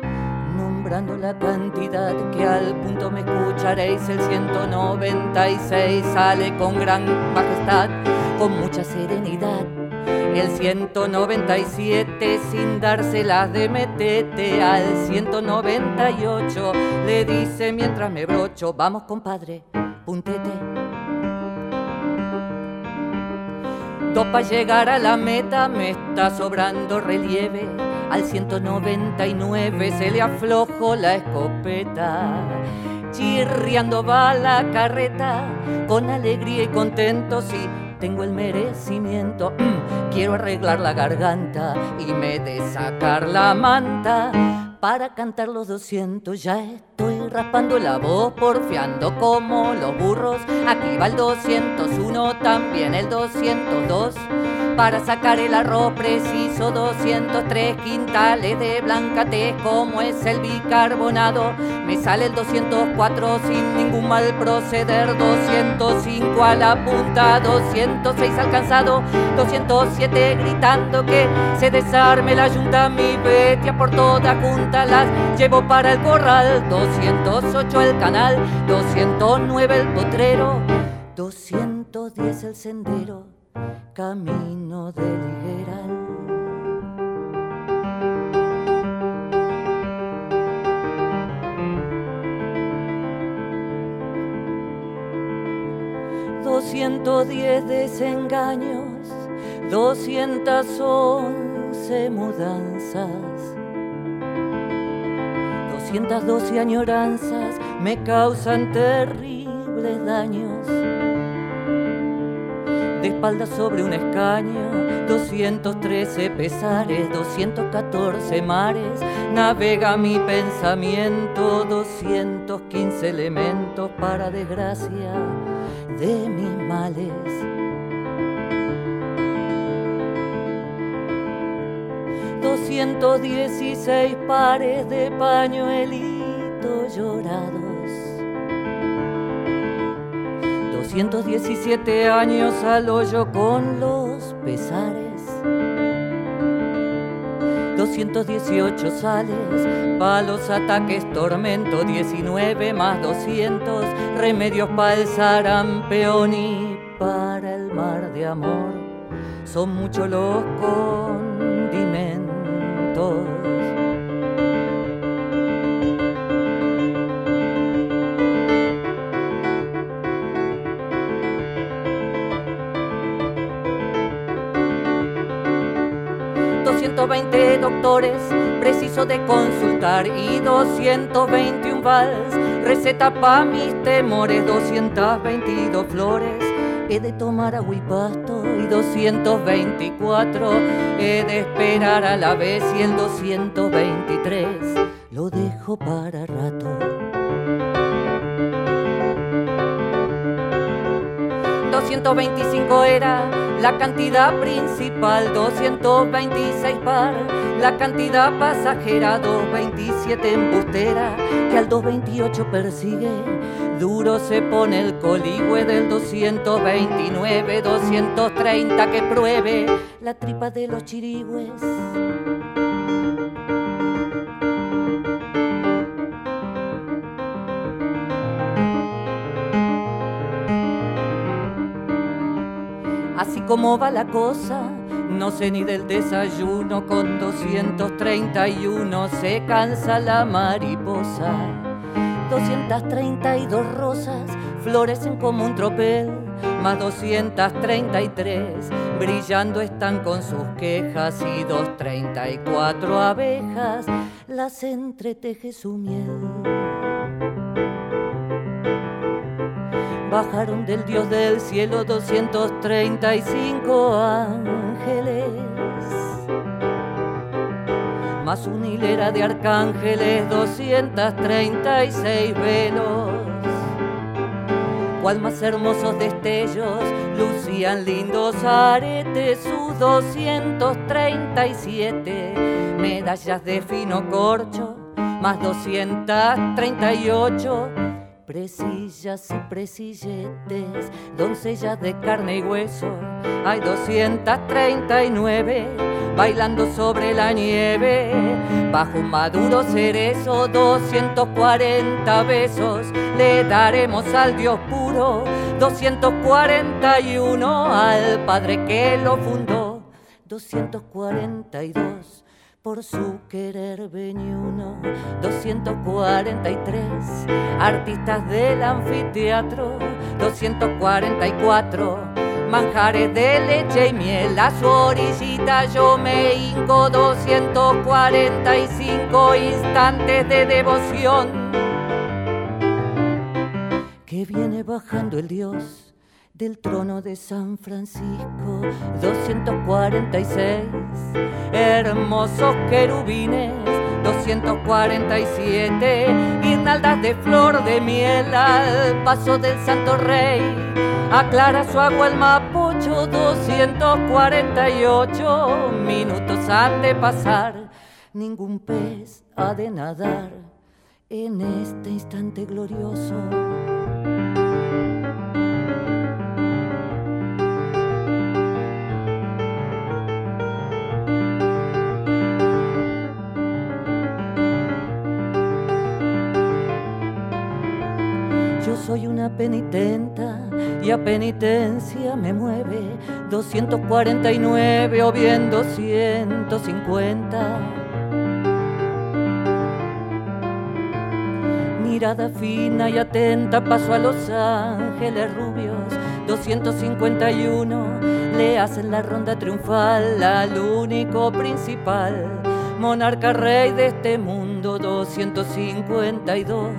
la cantidad que al punto me escucharéis. El 196 sale con gran majestad, con mucha serenidad. El 197 sin dárselas de metete al 198 le dice mientras me brocho, vamos compadre, puntete. Dos para llegar a la meta me está sobrando relieve al 199 se le aflojó la escopeta. Chirriando va la carreta, con alegría y contento, sí, tengo el merecimiento. [clears throat] Quiero arreglar la garganta y me de sacar la manta para cantar los 200. Ya estoy raspando la voz, porfiando como los burros. Aquí va el 201, también el 202 para sacar el arroz preciso 203 quintales de blancate como es el bicarbonado. Me sale el 204 sin ningún mal proceder 205 a la punta 206 alcanzado 207 gritando que se desarme la yunta. Mi bestia por toda junta las llevo para el corral 208 el canal 209 el potrero 210 el sendero camino del higueral. Doscientos diez desengaños, doscientas once mudanzas, doscientas doce añoranzas me causan terribles daños de espaldas sobre un escaño, 213 pesares, 214 mares, navega mi pensamiento, 215 elementos para desgracia de mis males. Doscientos dieciséis pares de pañuelitos llorados 217 años al hoyo con los pesares. 218 sales, palos, ataques, tormento, 19 más 200, remedios para el sarampeón y para el mar de amor. Son muchos los condimentos. 220 doctores, preciso de consultar y 221 vals, receta pa' mis temores, 222 flores, he de tomar agua y pasto y 224, he de esperar a la vez y el 223 lo dejo para rato. 225 era la cantidad principal 226 par, la cantidad pasajera 227 embustera, que al 228 persigue, duro se pone el coligüe del 229, 230 que pruebe. La tripa de los chirigües. Cómo va la cosa. No sé ni del desayuno, con 231 se cansa la mariposa. 232 rosas florecen como un tropel más 233, brillando están con sus quejas y 234 abejas, las entreteje su miel. Bajaron del Dios del cielo 235 ángeles. Más una hilera de arcángeles, 236 velos. Cual más hermosos destellos lucían lindos aretes, sus 237 medallas de fino corcho, más 238 presillas y presilletes, doncellas de carne y hueso, hay 239 bailando sobre la nieve, bajo un maduro cerezo, 240 besos, le daremos al Dios puro, 241 al Padre que lo fundó, 242 por su querer veniuno 243 artistas del anfiteatro. 244 manjares de leche y miel. A su orillita yo me hinco. 245 instantes de devoción. Que viene bajando el Dios del trono de San Francisco. 246 hermosos querubines. 247 guirnaldas de flor de miel. Al paso del Santo Rey aclara su agua el Mapocho 248 minutos han de pasar. Ningún pez ha de nadar en este instante glorioso soy una penitenta y a penitencia me mueve. 249 o bien 250. Mirada fina y atenta paso a los ángeles rubios. 251 le hacen la ronda triunfal al único principal monarca rey de este mundo. 252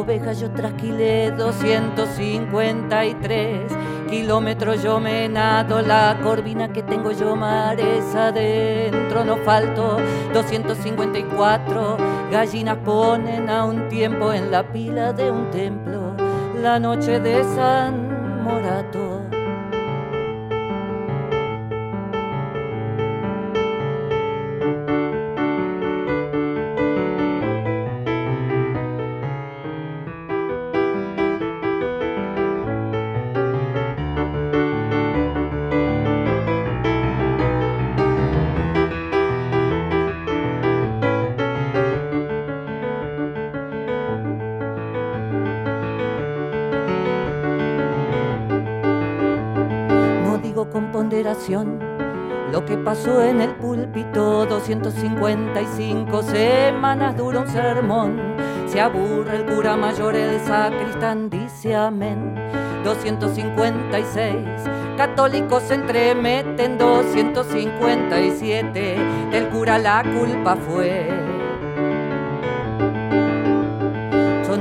ovejas yo trasquilé 253 kilómetros yo me nado la corvina que tengo yo mares adentro no falto. 254 gallinas ponen a un tiempo en la pila de un templo la noche de San Morato pasó en el púlpito, 255 semanas dura un sermón. Se aburre el cura mayor, el sacristán dice amén. 256 católicos se entremeten, 257 el cura la culpa fue.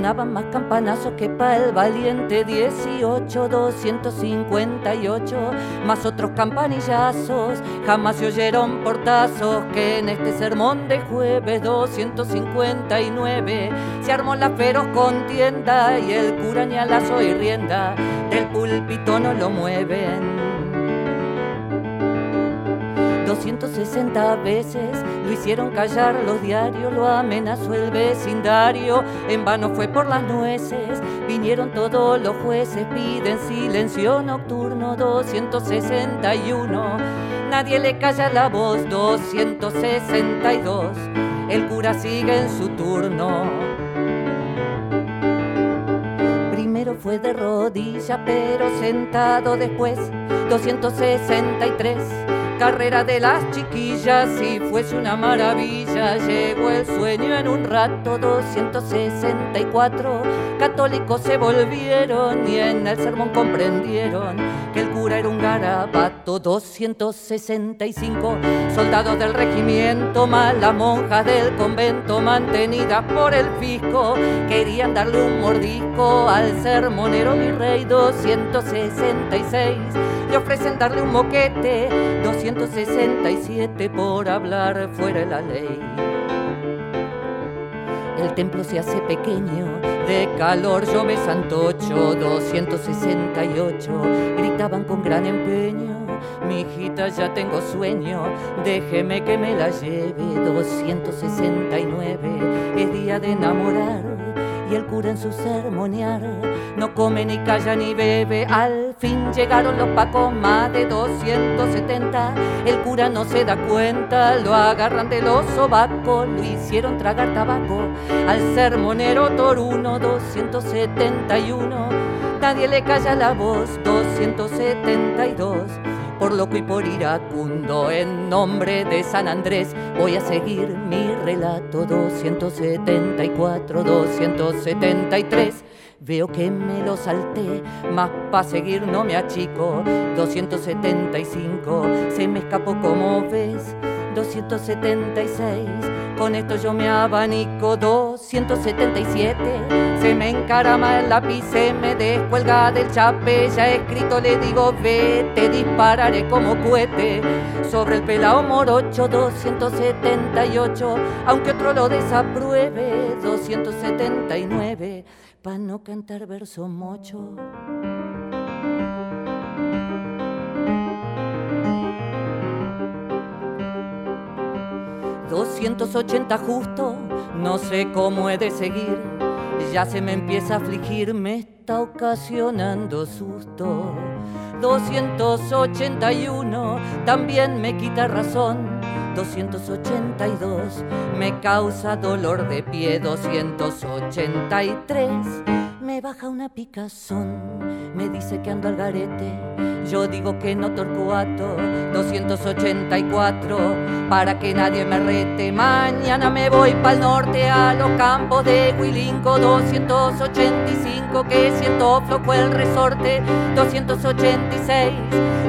Sonaban más campanazos que para el valiente 18, 258, más otros campanillazos, jamás se oyeron portazos que en este sermón de jueves 259 se armó la feroz contienda y el cura lazo y rienda del púlpito no lo mueven. 260 veces. Lo hicieron callar los diarios, lo amenazó el vecindario, en vano fue por las nueces, vinieron todos los jueces, piden silencio nocturno. 261, nadie le calla la voz. 262, el cura sigue en su turno. Primero fue de rodilla, pero sentado después. 263 carrera de las chiquillas, si fuese una maravilla, llegó el sueño en un rato, 264. Católicos se volvieron y en el sermón comprendieron que el cura era un garabato, 265. Soldados del regimiento, malas monjas del convento, mantenidas por el fisco, querían darle un mordisco al sermonero mi rey, 266 le ofrecen darle un moquete, 267 por hablar fuera de la ley. El templo se hace pequeño, de calor yo me santocho, 268, gritaban con gran empeño. Mi hijita ya tengo sueño, déjeme que me la lleve, 269, es día de enamorar y el cura en su sermonear no come ni calla ni bebe. Al fin llegaron los pacos, más de 270. El cura no se da cuenta, lo agarran de los sobacos, lo hicieron tragar tabaco. Al sermonero Toruno, 271. Nadie le calla la voz, 272 por loco y por iracundo, en nombre de San Andrés voy a seguir mi relato 274, 273. Veo que me lo salté, más pa' seguir no me achico. 275, se me escapó como ves. 276, con esto yo me abanico. 277, se me encarama el lápiz, se me descuelga del chape. Ya escrito le digo, vete, dispararé como cohete. Sobre el pelao morocho, 278, aunque otro lo desapruebe. 279, pa' no cantar verso mocho. 280 justo, no sé cómo he de seguir. Ya se me empieza a afligir, me está ocasionando susto. 281 también me quita razón. 282 me causa dolor de pie. 283 me baja una picazón. Me dice que ando al garete yo digo que no Torcuato 284 para que nadie me rete. Mañana me voy pa'l norte a los campos de Huilinco 285 que siento flojo el resorte 286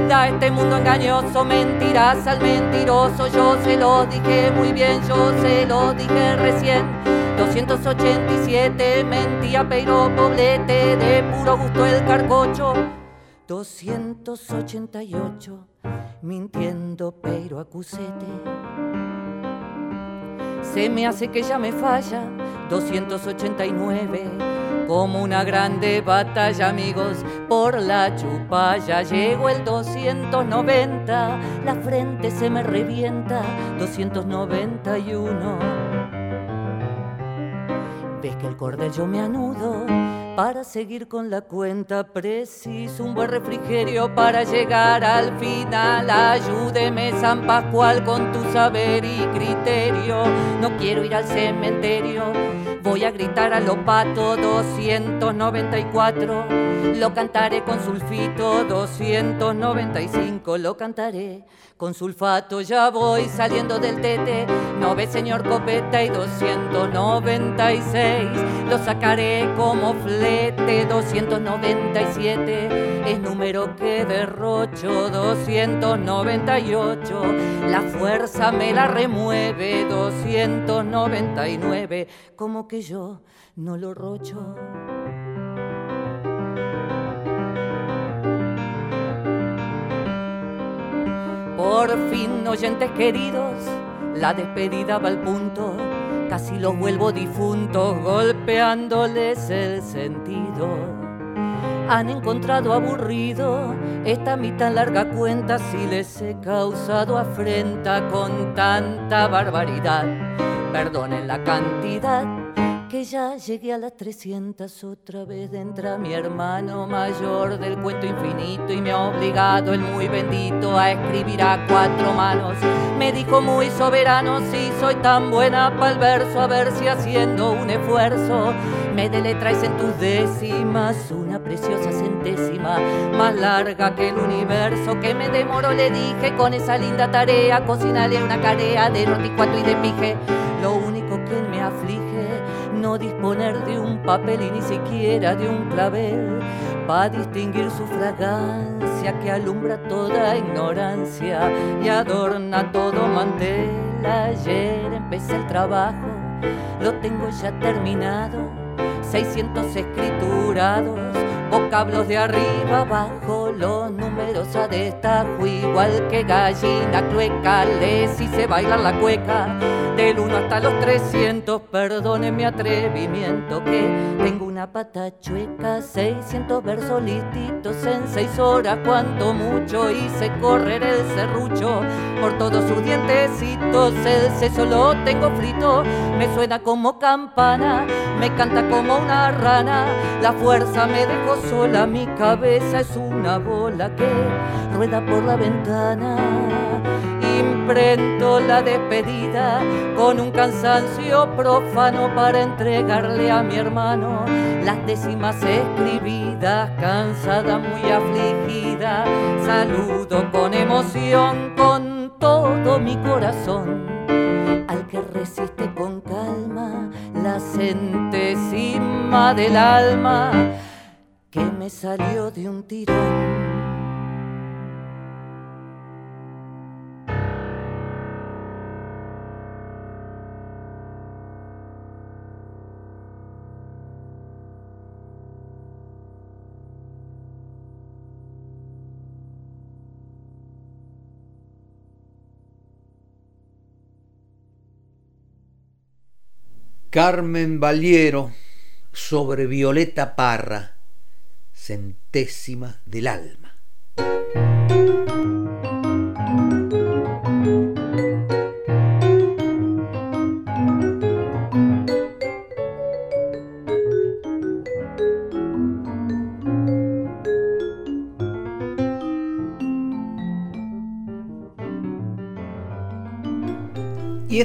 da este mundo engañoso mentiras al mentiroso yo se lo dije muy bien yo se lo dije recién 287 mentía pero poblete de puro gusto el carcocho 288, mintiendo pero acusete. Se me hace que ya me falla, 289, como una grande batalla, amigos, por la chupalla. Llego el 290, la frente se me revienta, 291. Ves que el cordel yo me anudo para seguir con la cuenta preciso un buen refrigerio para llegar al final. Ayúdeme San Pascual con tu saber y criterio. No quiero ir al cementerio. Voy a gritar a los patos 294. Lo cantaré con sulfito 295. Lo cantaré con sulfato ya voy saliendo del tete. No ve señor copeta y 296. Lo sacaré como flete 297. Es número que derrocho 298. La fuerza me la remueve 299. Como que yo no lo rocho. Por fin, oyentes queridos, la despedida va al punto, casi los vuelvo difuntos, golpeándoles el sentido. Han encontrado aburrido esta mi tan larga cuenta si les he causado afrenta con tanta barbaridad. Perdonen la cantidad que ya llegué a las 300 otra vez entra mi hermano mayor del cuento infinito y me ha obligado el muy bendito a escribir a cuatro manos. Me dijo muy soberano si soy tan buena para el verso, a ver si haciendo un esfuerzo me deletráis en tus décimas una preciosa centésima, más larga que el universo que me demoró, le dije con esa linda tarea, cocinarle una carea de roticuato y de pije. Lo único que me aflige, no disponer de un papel y ni siquiera de un clavel, para distinguir su fragancia que alumbra toda ignorancia y adorna todo mantel. Ayer empecé el trabajo, lo tengo ya terminado 600 escriturados, vocablos de arriba abajo, los números a destajo, igual que gallina clueca, si se baila la cueca, del 1 hasta los 300, perdone mi atrevimiento, que tengo una pata chueca, 600 versos listitos en 6 horas, cuanto mucho, hice correr el serrucho. Por todos sus dientecitos, el seso lo tengo frito, me suena como campana, me canta como una rana, la fuerza me dejó sola, mi cabeza es una bola que rueda por la ventana. Imprento la despedida con un cansancio profano para entregarle a mi hermano las décimas escribidas, cansada, muy afligida. Saludo con emoción, con todo mi corazón, al que resiste con calma la centésima del alma que me salió de un tirón. Carmen Valiero sobre Violeta Parra, centésima del alma.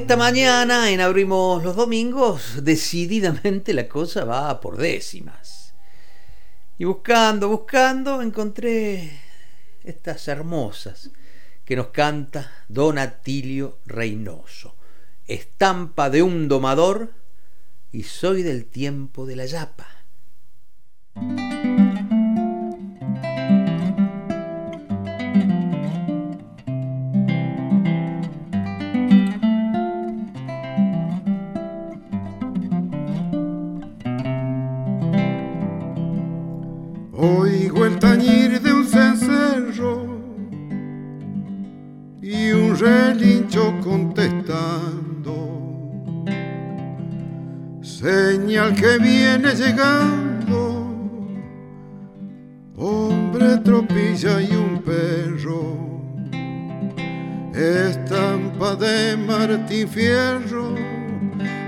Esta mañana en Abrimos los Domingos, decididamente la cosa va por décimas. Y buscando, buscando, encontré estas hermosas que nos canta Don Atilio Reynoso. Estampa de un domador y soy del tiempo de la yapa. Hombre tropilla y un perro. Estampa de Martín Fierro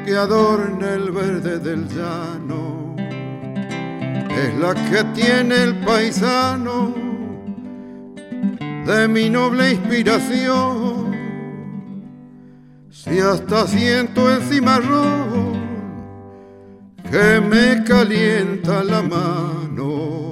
que adorna el verde del llano es la que tiene el paisano de mi noble inspiración. Si hasta siento el cimarrón que me calienta la mano.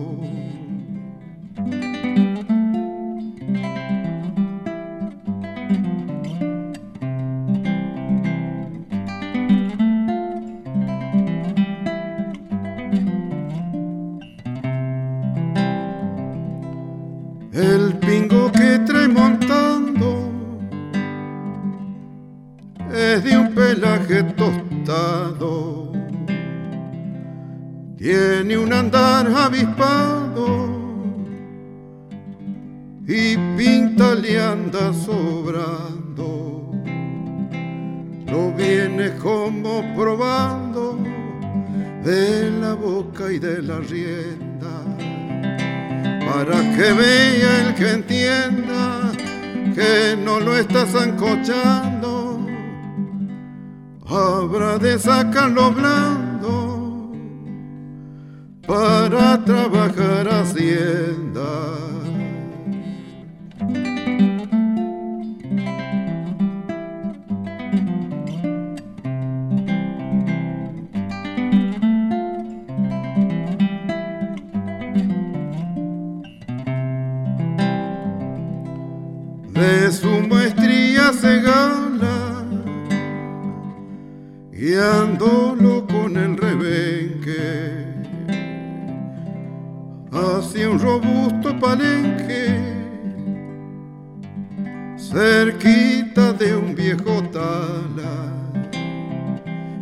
Cerquita de un viejo tala.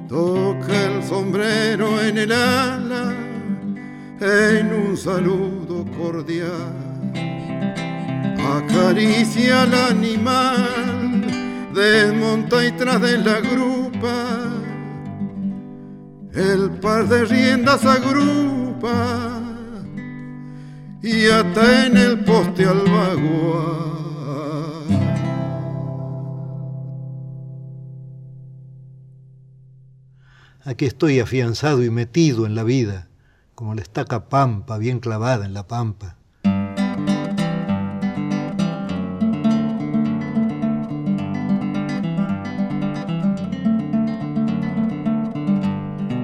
Toca el sombrero en el ala en un saludo cordial. Acaricia al animal desmonta y tras de la grupa. El par de riendas agrupa y ata en el poste al vaguar. Aquí estoy afianzado y metido en la vida, como la estaca pampa bien clavada en la pampa.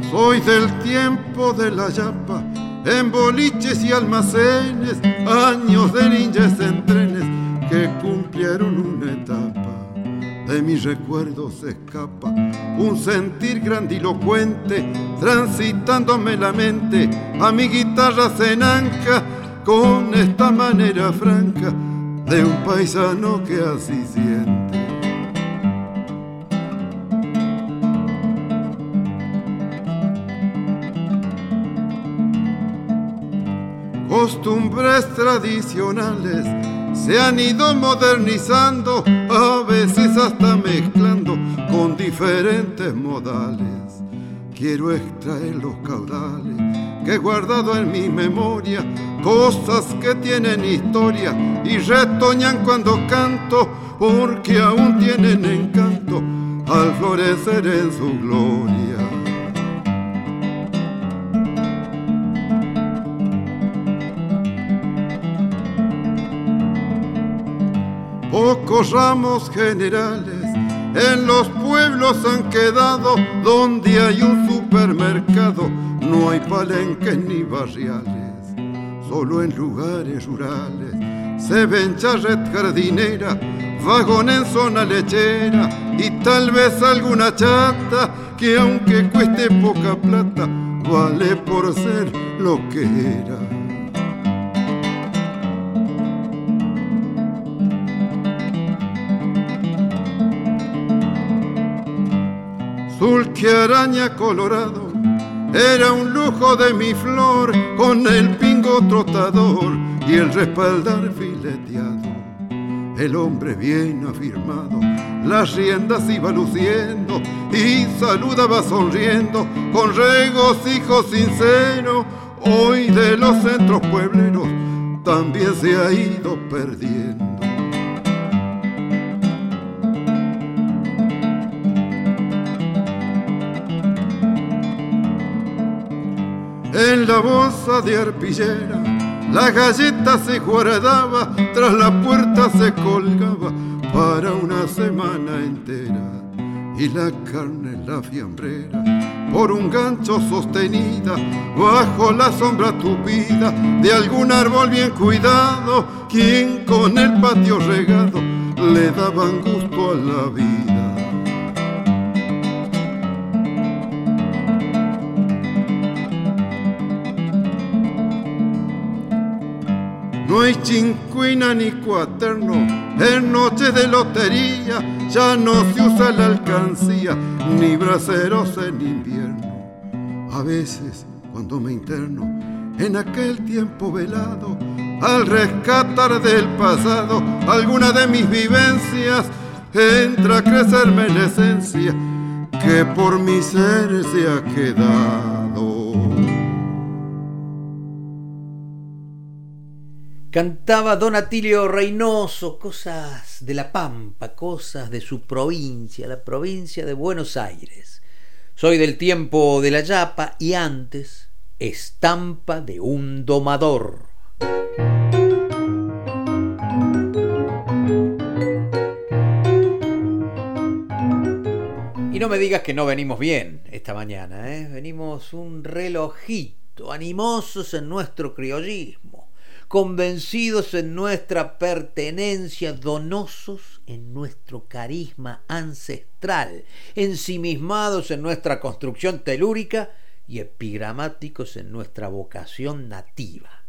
Soy del tiempo de la yapa, en boliches y almacenes, años de ninjas en trenes que cumplieron una etapa. De mis recuerdos se escapa un sentir grandilocuente, transitándome la mente a mi guitarra cenanca con esta manera franca de un paisano que así siente. costumbres tradicionales se han ido modernizando, a veces hasta mezclando con diferentes modales. Quiero extraer los caudales que he guardado en mi memoria, cosas que tienen historia y retoñan cuando canto, porque aún tienen encanto al florecer en su gloria. Pocos ramos generales en los pueblos han quedado donde hay un supermercado, no hay palenques ni barriales, solo en lugares rurales se ven charret jardinera, vagón en zona lechera y tal vez alguna chata que aunque cueste poca plata, vale por ser lo que era. Dulce araña colorado era un lujo de mi flor con el pingo trotador y el respaldar fileteado. El hombre bien afirmado, las riendas iba luciendo y saludaba sonriendo con regocijo sincero. Hoy de los centros puebleros también se ha ido perdiendo. En la bolsa de arpillera la galleta se guardaba, tras la puerta se colgaba para una semana entera. Y la carne la fiambrera, por un gancho sostenida, bajo la sombra tupida de algún árbol bien cuidado, quien con el patio regado le daban gusto a la vida. No hay chincuina ni cuaterno, en noche de lotería ya no se usa la alcancía, ni braceros en invierno. A veces, cuando me interno en aquel tiempo velado, al rescatar del pasado alguna de mis vivencias, entra a crecerme la esencia que por mi ser se ha quedado. Cantaba Don Atilio Reynoso cosas de la Pampa, cosas de su provincia, la provincia de Buenos Aires. Soy del tiempo de la Yapa y antes, estampa de un domador. Y no me digas que no venimos bien esta mañana, ¿eh? venimos un relojito, animosos en nuestro criollismo convencidos en nuestra pertenencia, donosos en nuestro carisma ancestral, ensimismados en nuestra construcción telúrica y epigramáticos en nuestra vocación nativa.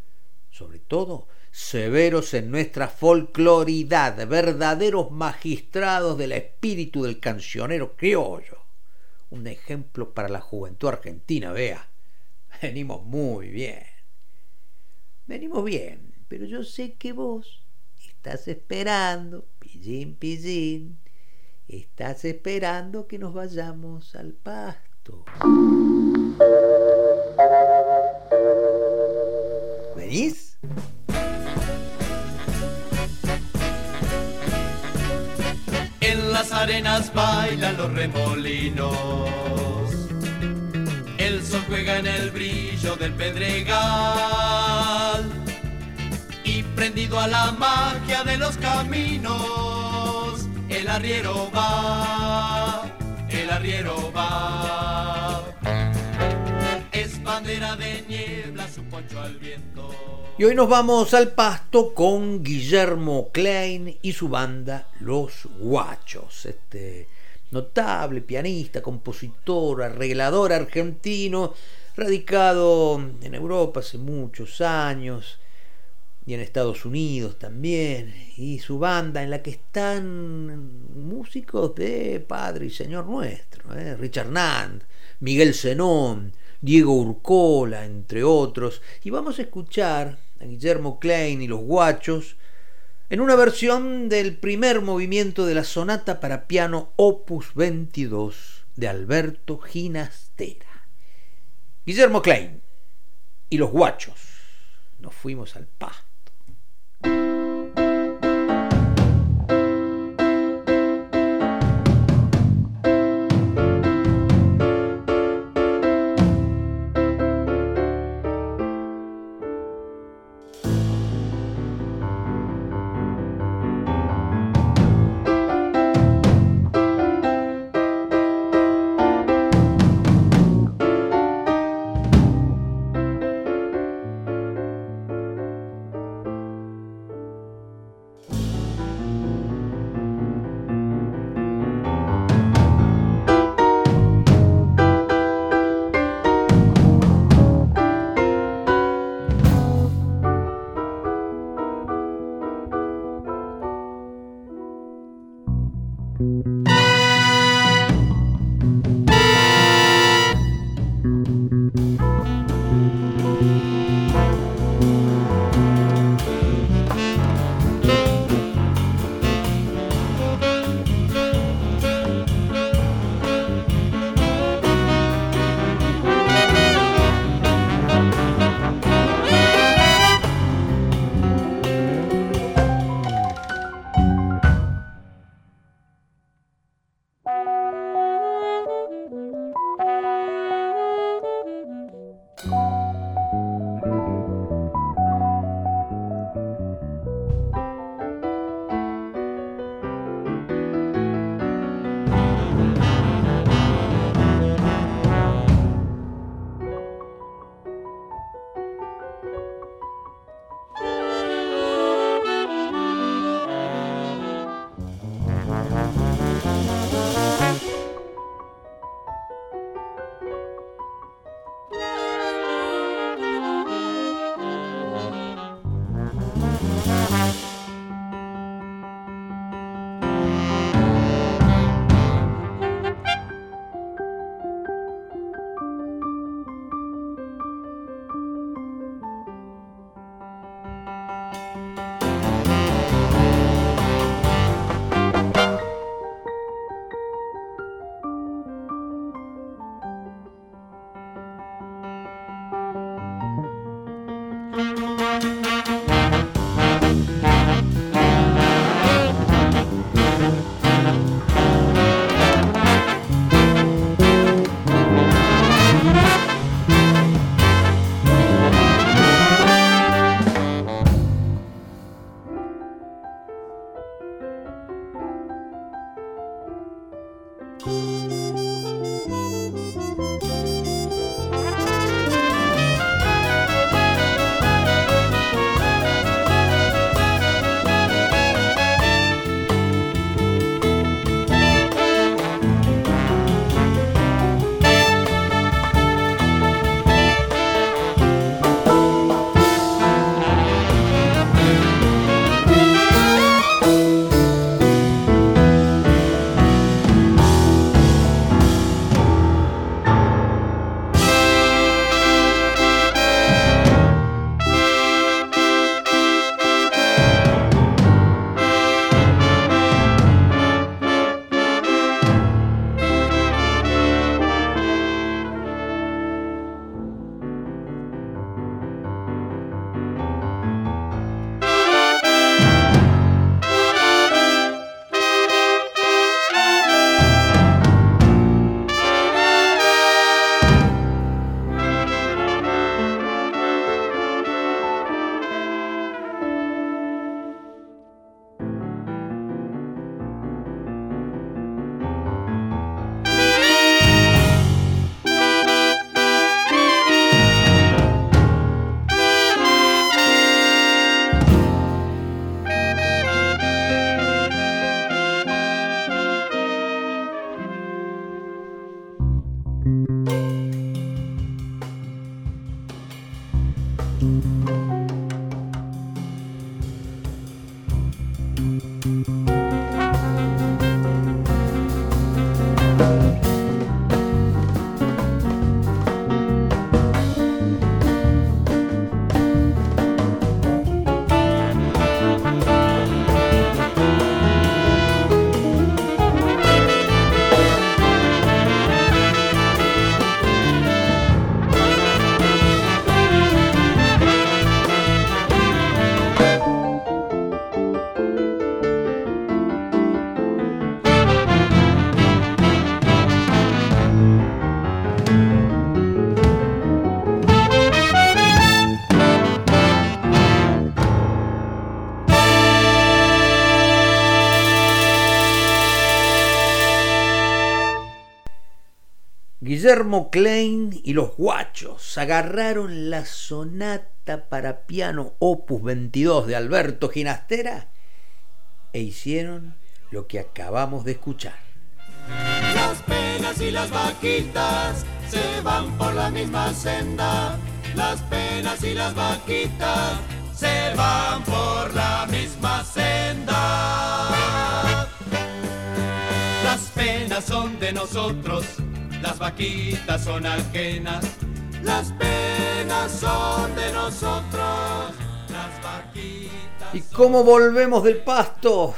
Sobre todo, severos en nuestra folcloridad, verdaderos magistrados del espíritu del cancionero criollo. Un ejemplo para la juventud argentina, vea. Venimos muy bien. Venimos bien, pero yo sé que vos estás esperando, pillín, pillín, estás esperando que nos vayamos al pasto. ¿Venís? En las arenas bailan los remolinos. Juega en el brillo del pedregal. Y prendido a la magia de los caminos, el arriero va, el arriero va. Es bandera de niebla, su poncho al viento. Y hoy nos vamos al pasto con Guillermo Klein y su banda Los Guachos. Este notable pianista, compositor, arreglador argentino, radicado en Europa hace muchos años y en Estados Unidos también. Y su banda en la que están músicos de Padre y Señor Nuestro, ¿eh? Richard Nand, Miguel Zenón, Diego Urcola, entre otros. Y vamos a escuchar a Guillermo Klein y los Guachos en una versión del primer movimiento de la sonata para piano Opus 22 de Alberto Ginastera. Guillermo Klein y los Guachos. Nos fuimos al pasto. Guillermo Klein y los guachos agarraron la sonata para piano opus 22 de Alberto Ginastera e hicieron lo que acabamos de escuchar. Las penas y las vaquitas se van por la misma senda. Las penas y las vaquitas se van por la misma senda. Las penas son de nosotros las vaquitas son ajenas, las penas son de nosotros, las vaquitas. ¿Y cómo volvemos del pasto?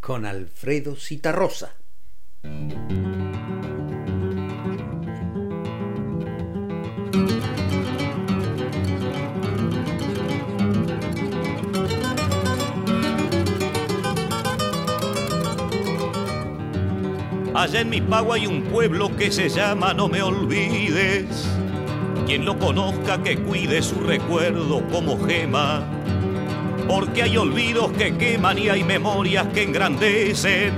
Con Alfredo Citarrosa. Allá en mi pago hay un pueblo que se llama No me olvides. Quien lo conozca que cuide su recuerdo como gema. Porque hay olvidos que queman y hay memorias que engrandecen.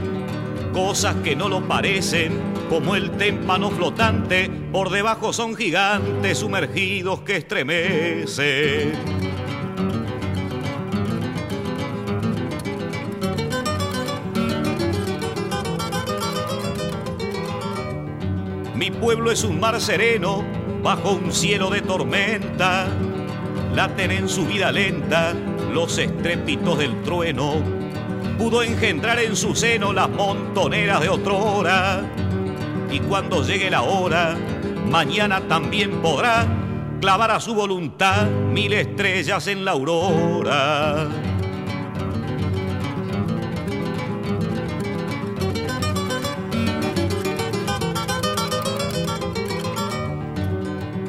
Cosas que no lo parecen, como el témpano flotante, por debajo son gigantes sumergidos que estremecen. Mi pueblo es un mar sereno bajo un cielo de tormenta. Laten en su vida lenta los estrépitos del trueno. Pudo engendrar en su seno las montoneras de otrora. Y cuando llegue la hora, mañana también podrá clavar a su voluntad mil estrellas en la aurora.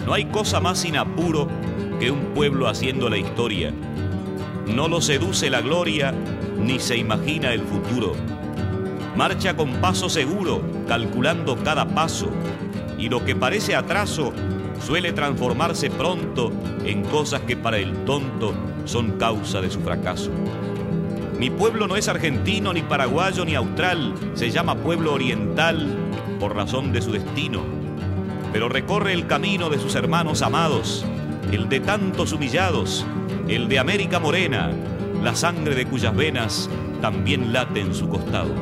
No hay cosa más sin apuro que un pueblo haciendo la historia. No lo seduce la gloria ni se imagina el futuro. Marcha con paso seguro, calculando cada paso, y lo que parece atraso suele transformarse pronto en cosas que para el tonto son causa de su fracaso. Mi pueblo no es argentino, ni paraguayo, ni austral, se llama pueblo oriental por razón de su destino pero recorre el camino de sus hermanos amados, el de tantos humillados, el de América Morena, la sangre de cuyas venas también late en su costado.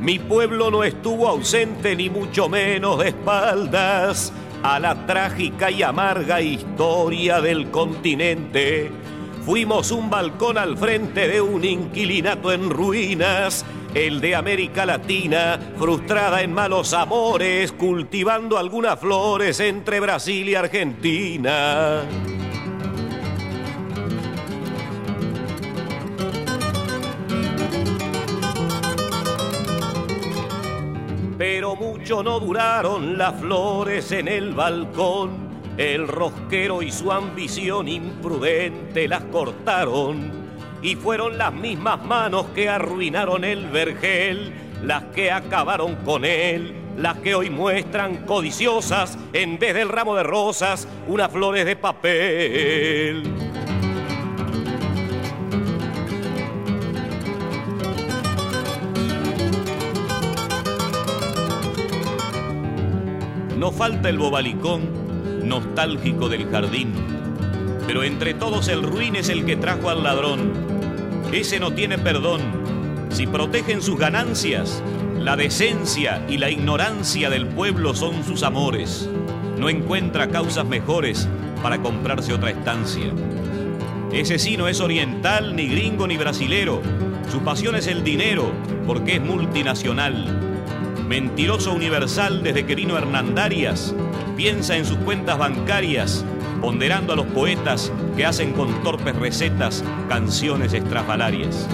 Mi pueblo no estuvo ausente ni mucho menos de espaldas a la trágica y amarga historia del continente. Fuimos un balcón al frente de un inquilinato en ruinas, el de América Latina, frustrada en malos amores, cultivando algunas flores entre Brasil y Argentina. Pero mucho no duraron las flores en el balcón. El rosquero y su ambición imprudente las cortaron y fueron las mismas manos que arruinaron el vergel, las que acabaron con él, las que hoy muestran codiciosas en vez del ramo de rosas unas flores de papel. No falta el bobalicón nostálgico del jardín, pero entre todos el ruin es el que trajo al ladrón. Ese no tiene perdón. Si protegen sus ganancias, la decencia y la ignorancia del pueblo son sus amores. No encuentra causas mejores para comprarse otra estancia. Ese sí no es oriental, ni gringo, ni brasilero. Su pasión es el dinero, porque es multinacional. Mentiroso universal desde que vino Hernandarias, piensa en sus cuentas bancarias, ponderando a los poetas que hacen con torpes recetas canciones estrafalarias.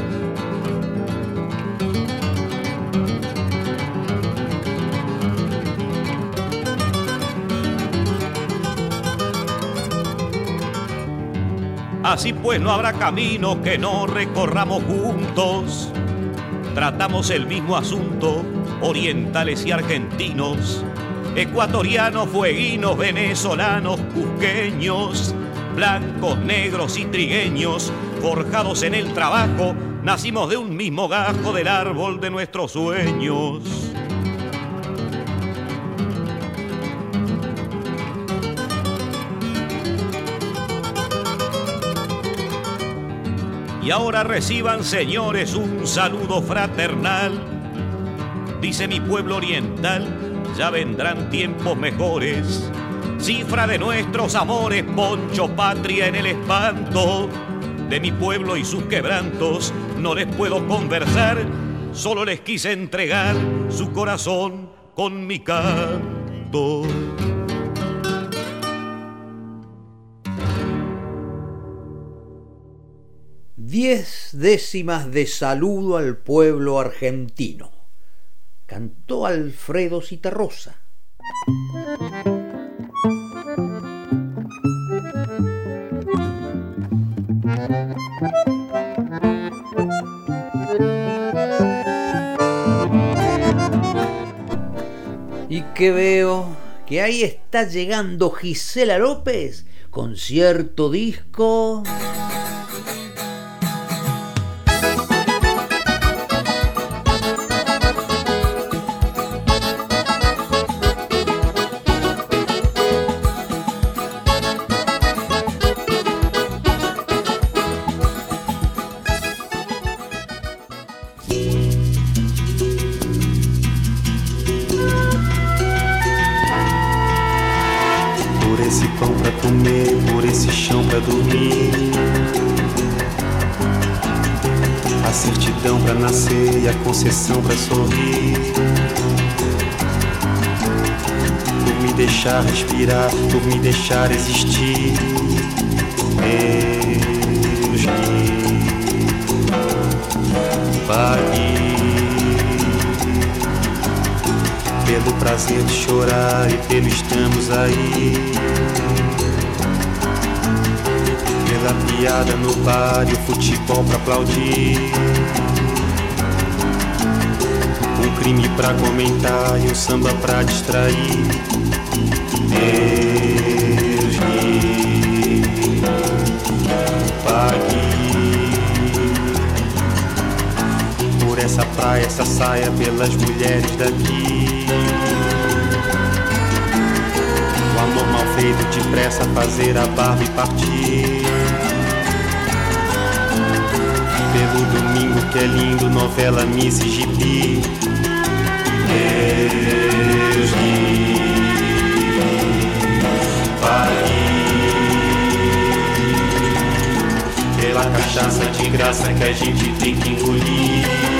Así pues no habrá camino que no recorramos juntos. Tratamos el mismo asunto, orientales y argentinos, ecuatorianos, fueguinos, venezolanos, cusqueños, blancos, negros y trigueños, forjados en el trabajo, nacimos de un mismo gajo del árbol de nuestros sueños. Y ahora reciban, señores, un saludo fraternal. Dice mi pueblo oriental, ya vendrán tiempos mejores. Cifra de nuestros amores, poncho patria en el espanto. De mi pueblo y sus quebrantos no les puedo conversar, solo les quise entregar su corazón con mi canto. Diez décimas de saludo al pueblo argentino. Cantó Alfredo Citarrosa. Y que veo que ahí está llegando Gisela López con cierto disco. Por me deixar existir. Deus me pague pelo prazer de chorar e pelo estamos aí. Pela piada no bar e o futebol pra aplaudir. Um crime pra comentar e um samba pra distrair. Essa saia, pelas mulheres daqui. O amor mal feito depressa, fazer a barba e partir. Pelo domingo que é lindo, novela Miss Gibi. Deus me pague pela cachaça de graça que a gente tem que engolir.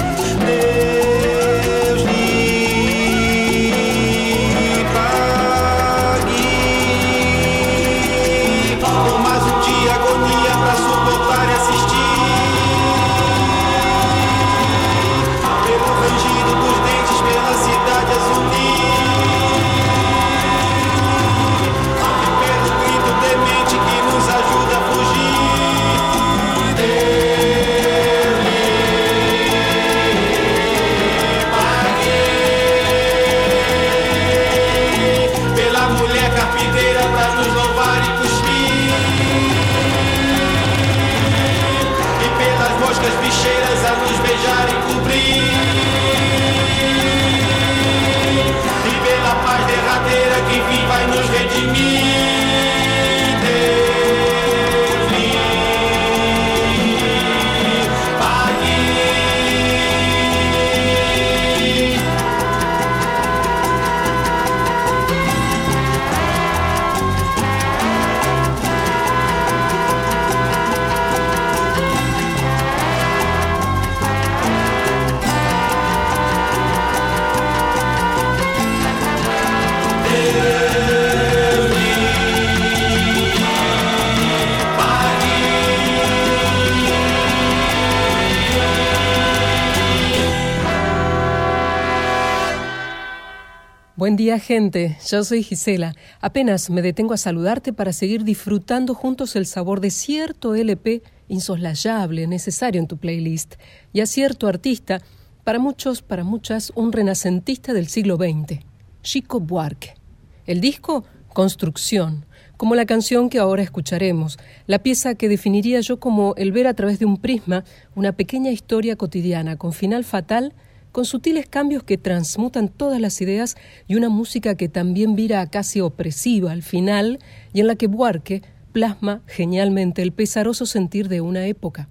Buen día gente, yo soy Gisela. Apenas me detengo a saludarte para seguir disfrutando juntos el sabor de cierto LP insoslayable, necesario en tu playlist, y a cierto artista, para muchos, para muchas, un renacentista del siglo XX, Chico Buarque. El disco, Construcción, como la canción que ahora escucharemos, la pieza que definiría yo como el ver a través de un prisma una pequeña historia cotidiana con final fatal con sutiles cambios que transmutan todas las ideas y una música que también vira casi opresiva al final y en la que Buarque plasma genialmente el pesaroso sentir de una época.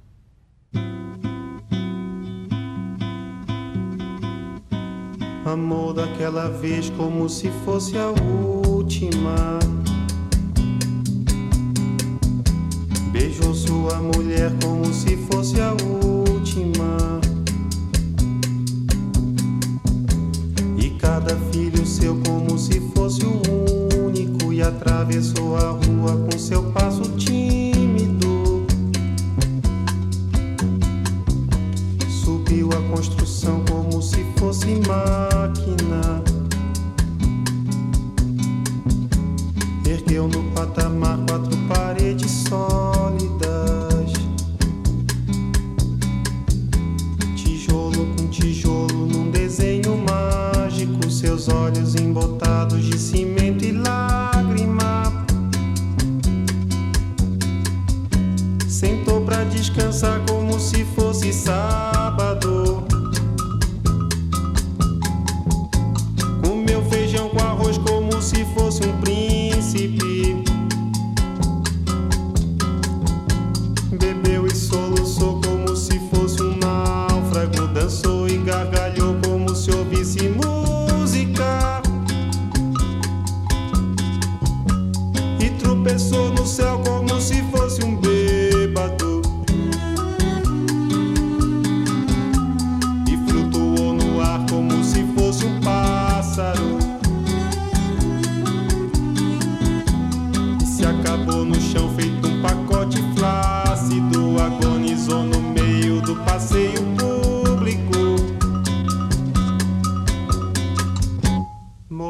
Amor daquela vez como se fosse a última. Beijou sua mulher como se fosse a última. Cada filho seu como se fosse o único e atravessou a rua com seu passo tímido. Subiu a construção como se fosse máquina. Ergueu no patamar quatro paredes olhos embotados de cimento e lágrima. Sentou pra descansar como se fosse sábado.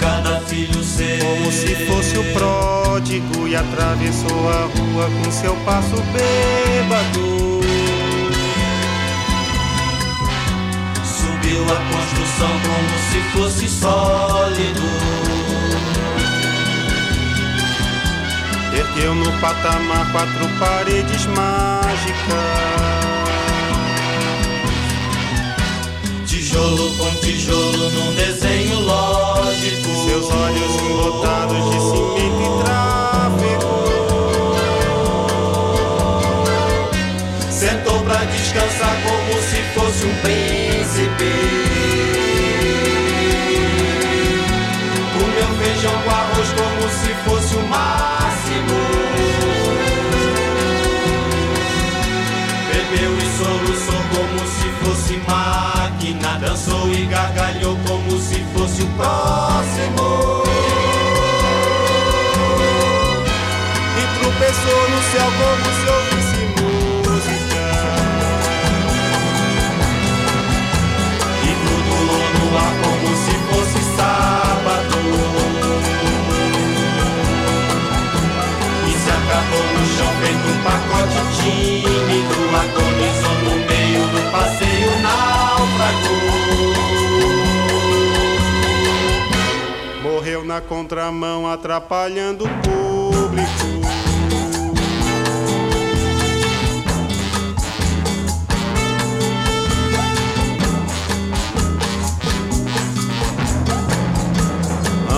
Cada filho seu como se fosse o pródigo e atravessou a rua com seu passo bêbado. Subiu a construção como se fosse sólido. Ergueu no patamar quatro paredes mágicas. Tijolo com tijolo num desenho lógico. Seus olhos embotados de cimento e tráfego. Sentou pra descansar como se fosse um príncipe. Fosse o próximo. E tropeçou no céu como se ouvisse música. E flutuou no ar como se fosse sábado. acabou no chão feito um pacote tímido Agonizou no meio do passeio náufrago Morreu na contramão atrapalhando o público.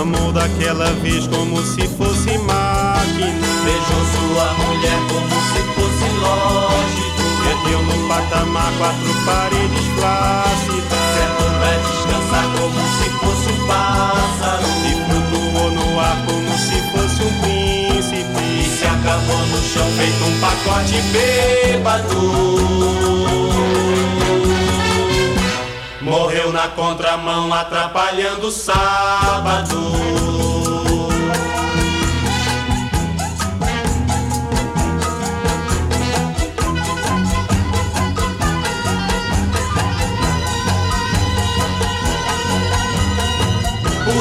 Amou daquela vez como se fosse máquina. Beijou sua mulher como se fosse lógico. Perdeu no patamar quatro paredes flácidas. Certo descansar como se fosse um pássaro. E flutuou no ar como se fosse um príncipe. E se acabou no chão feito um pacote bêbado. Morreu na contramão atrapalhando o sábado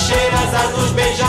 bicheiras a nos beijar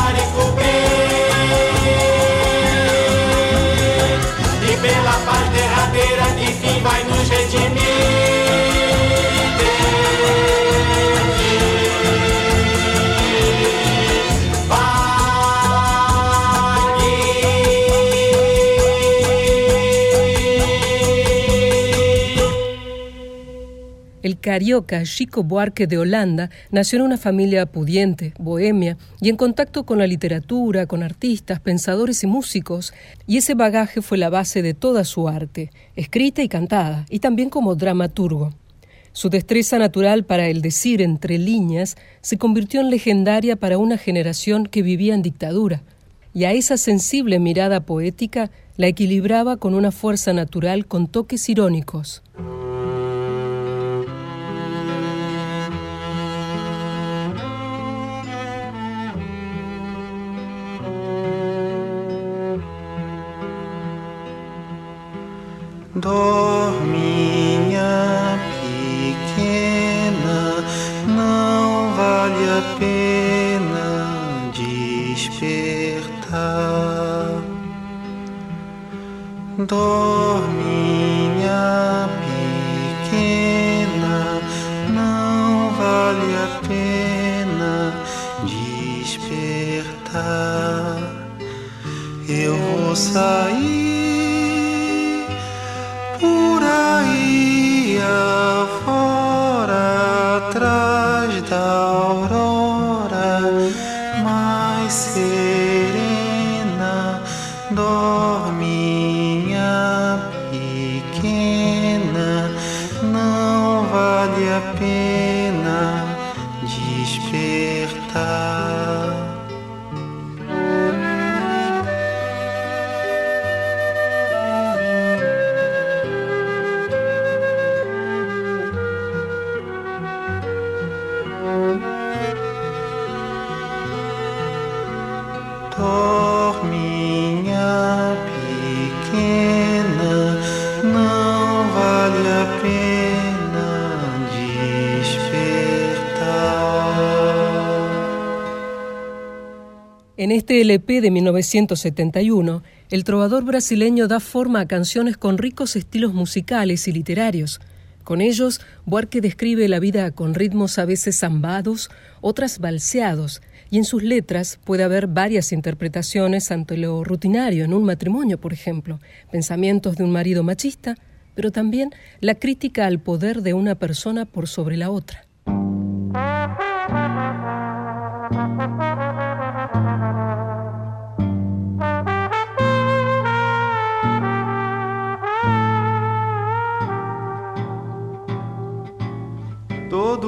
carioca Chico Buarque de Holanda nació en una familia pudiente, bohemia, y en contacto con la literatura, con artistas, pensadores y músicos, y ese bagaje fue la base de toda su arte, escrita y cantada, y también como dramaturgo. Su destreza natural para el decir entre líneas se convirtió en legendaria para una generación que vivía en dictadura, y a esa sensible mirada poética la equilibraba con una fuerza natural con toques irónicos. LP de 1971, el trovador brasileño da forma a canciones con ricos estilos musicales y literarios, Con ellos, Buarque describe la vida con ritmos a veces zambados, otras balseados, y en sus letras puede haber varias interpretaciones ante lo rutinario en un matrimonio, por ejemplo, pensamientos de un marido machista, pero también la crítica al poder de una persona por sobre la otra.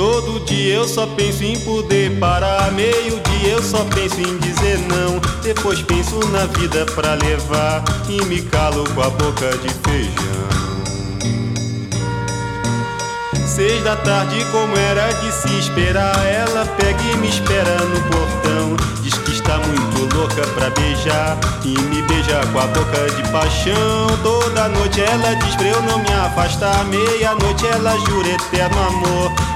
Todo dia eu só penso em poder parar. Meio dia eu só penso em dizer não. Depois penso na vida pra levar. E me calo com a boca de feijão. Seis da tarde, como era de se esperar. Ela pega e me espera no portão. Diz que está muito louca pra beijar. E me beija com a boca de paixão. Toda noite ela diz pra eu não me afastar. Meia-noite ela jura eterno amor.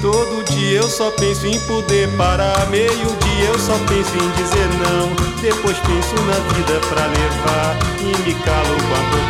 Todo dia eu só penso em poder parar. Meio dia eu só penso em dizer não. Depois penso na vida pra levar. E me calo com a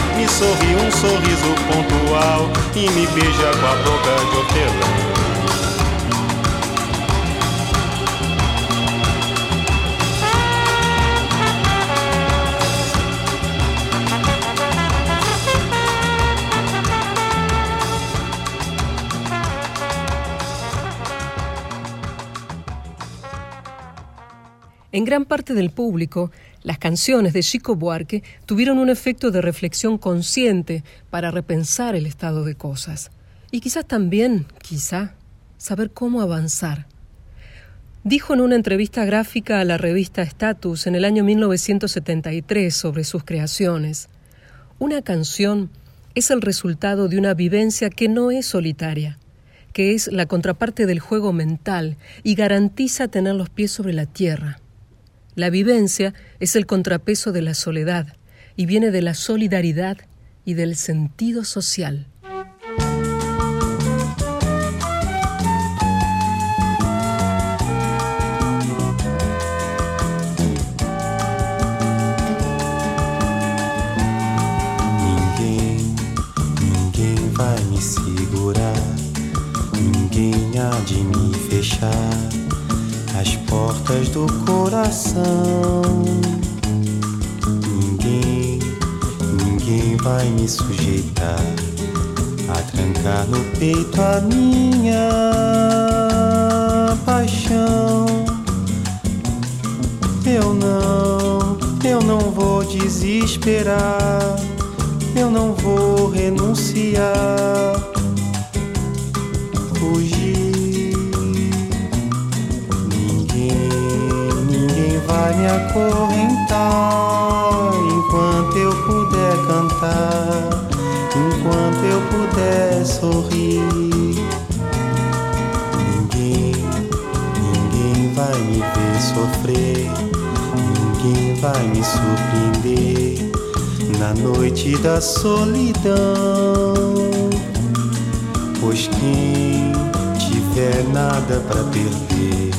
Me sorri um sorriso pontual e me beija com a boca de hortelã. En gran parte del público, las canciones de Chico Buarque tuvieron un efecto de reflexión consciente para repensar el estado de cosas. Y quizás también, quizá, saber cómo avanzar. Dijo en una entrevista gráfica a la revista Status en el año 1973 sobre sus creaciones, una canción es el resultado de una vivencia que no es solitaria, que es la contraparte del juego mental y garantiza tener los pies sobre la tierra. La vivencia es el contrapeso de la soledad y viene de la solidaridad y del sentido social. Ninguém, ninguém vai me segurar, ninguém há de me fechar as portas do coração. Ninguém, ninguém vai me sujeitar a trancar no peito a minha paixão. Eu não, eu não vou desesperar, eu não vou renunciar, fugir. Vai me acorrentar enquanto eu puder cantar, enquanto eu puder sorrir. Ninguém, ninguém vai me ver sofrer, ninguém vai me surpreender na noite da solidão. Pois quem tiver nada para perder,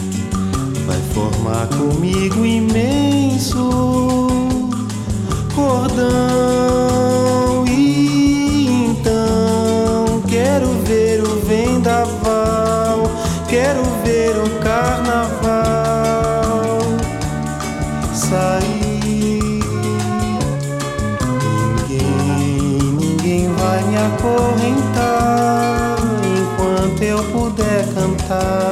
vai formar comigo imenso cordão. E então quero ver o vendaval, quero ver o carnaval sair. Ninguém, ninguém vai me acorrentar enquanto eu puder cantar,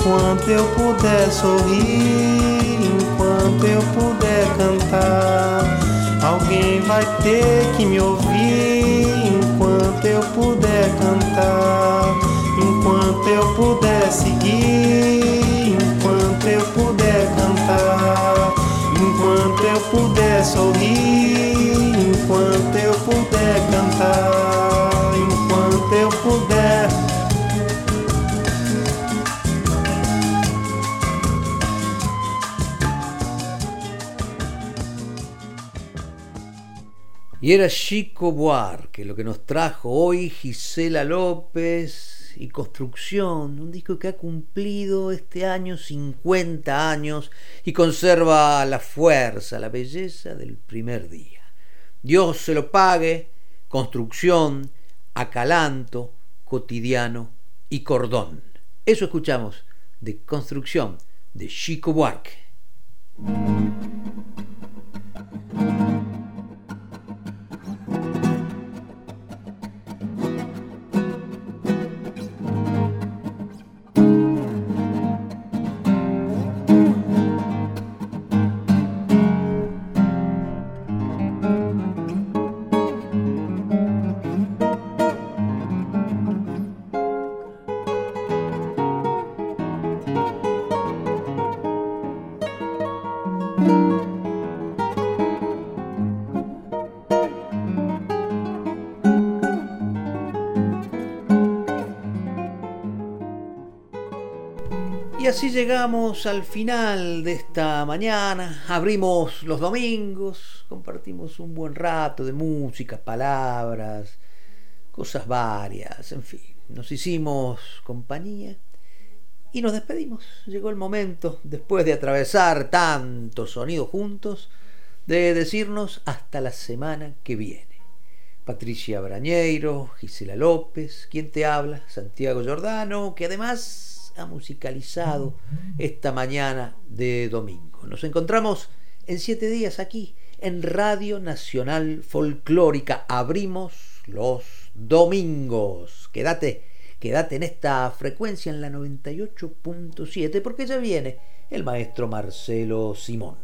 enquanto eu puder sorrir, enquanto eu puder cantar. Alguém vai ter que me ouvir enquanto eu puder cantar, enquanto eu puder seguir, enquanto eu puder cantar, enquanto eu puder sorrir, Era Chico Buarque lo que nos trajo hoy Gisela López y Construcción, un disco que ha cumplido este año 50 años y conserva la fuerza, la belleza del primer día. Dios se lo pague, Construcción, Acalanto, Cotidiano y Cordón. Eso escuchamos de Construcción de Chico Buarque. Así llegamos al final de esta mañana. Abrimos los domingos, compartimos un buen rato de música, palabras, cosas varias, en fin. Nos hicimos compañía y nos despedimos. Llegó el momento, después de atravesar tantos sonidos juntos, de decirnos hasta la semana que viene. Patricia Brañeiro, Gisela López, quien te habla, Santiago Giordano, que además ha musicalizado esta mañana de domingo. Nos encontramos en siete días aquí en Radio Nacional Folclórica. Abrimos los domingos. Quédate, quédate en esta frecuencia en la 98.7 porque ya viene el maestro Marcelo Simón.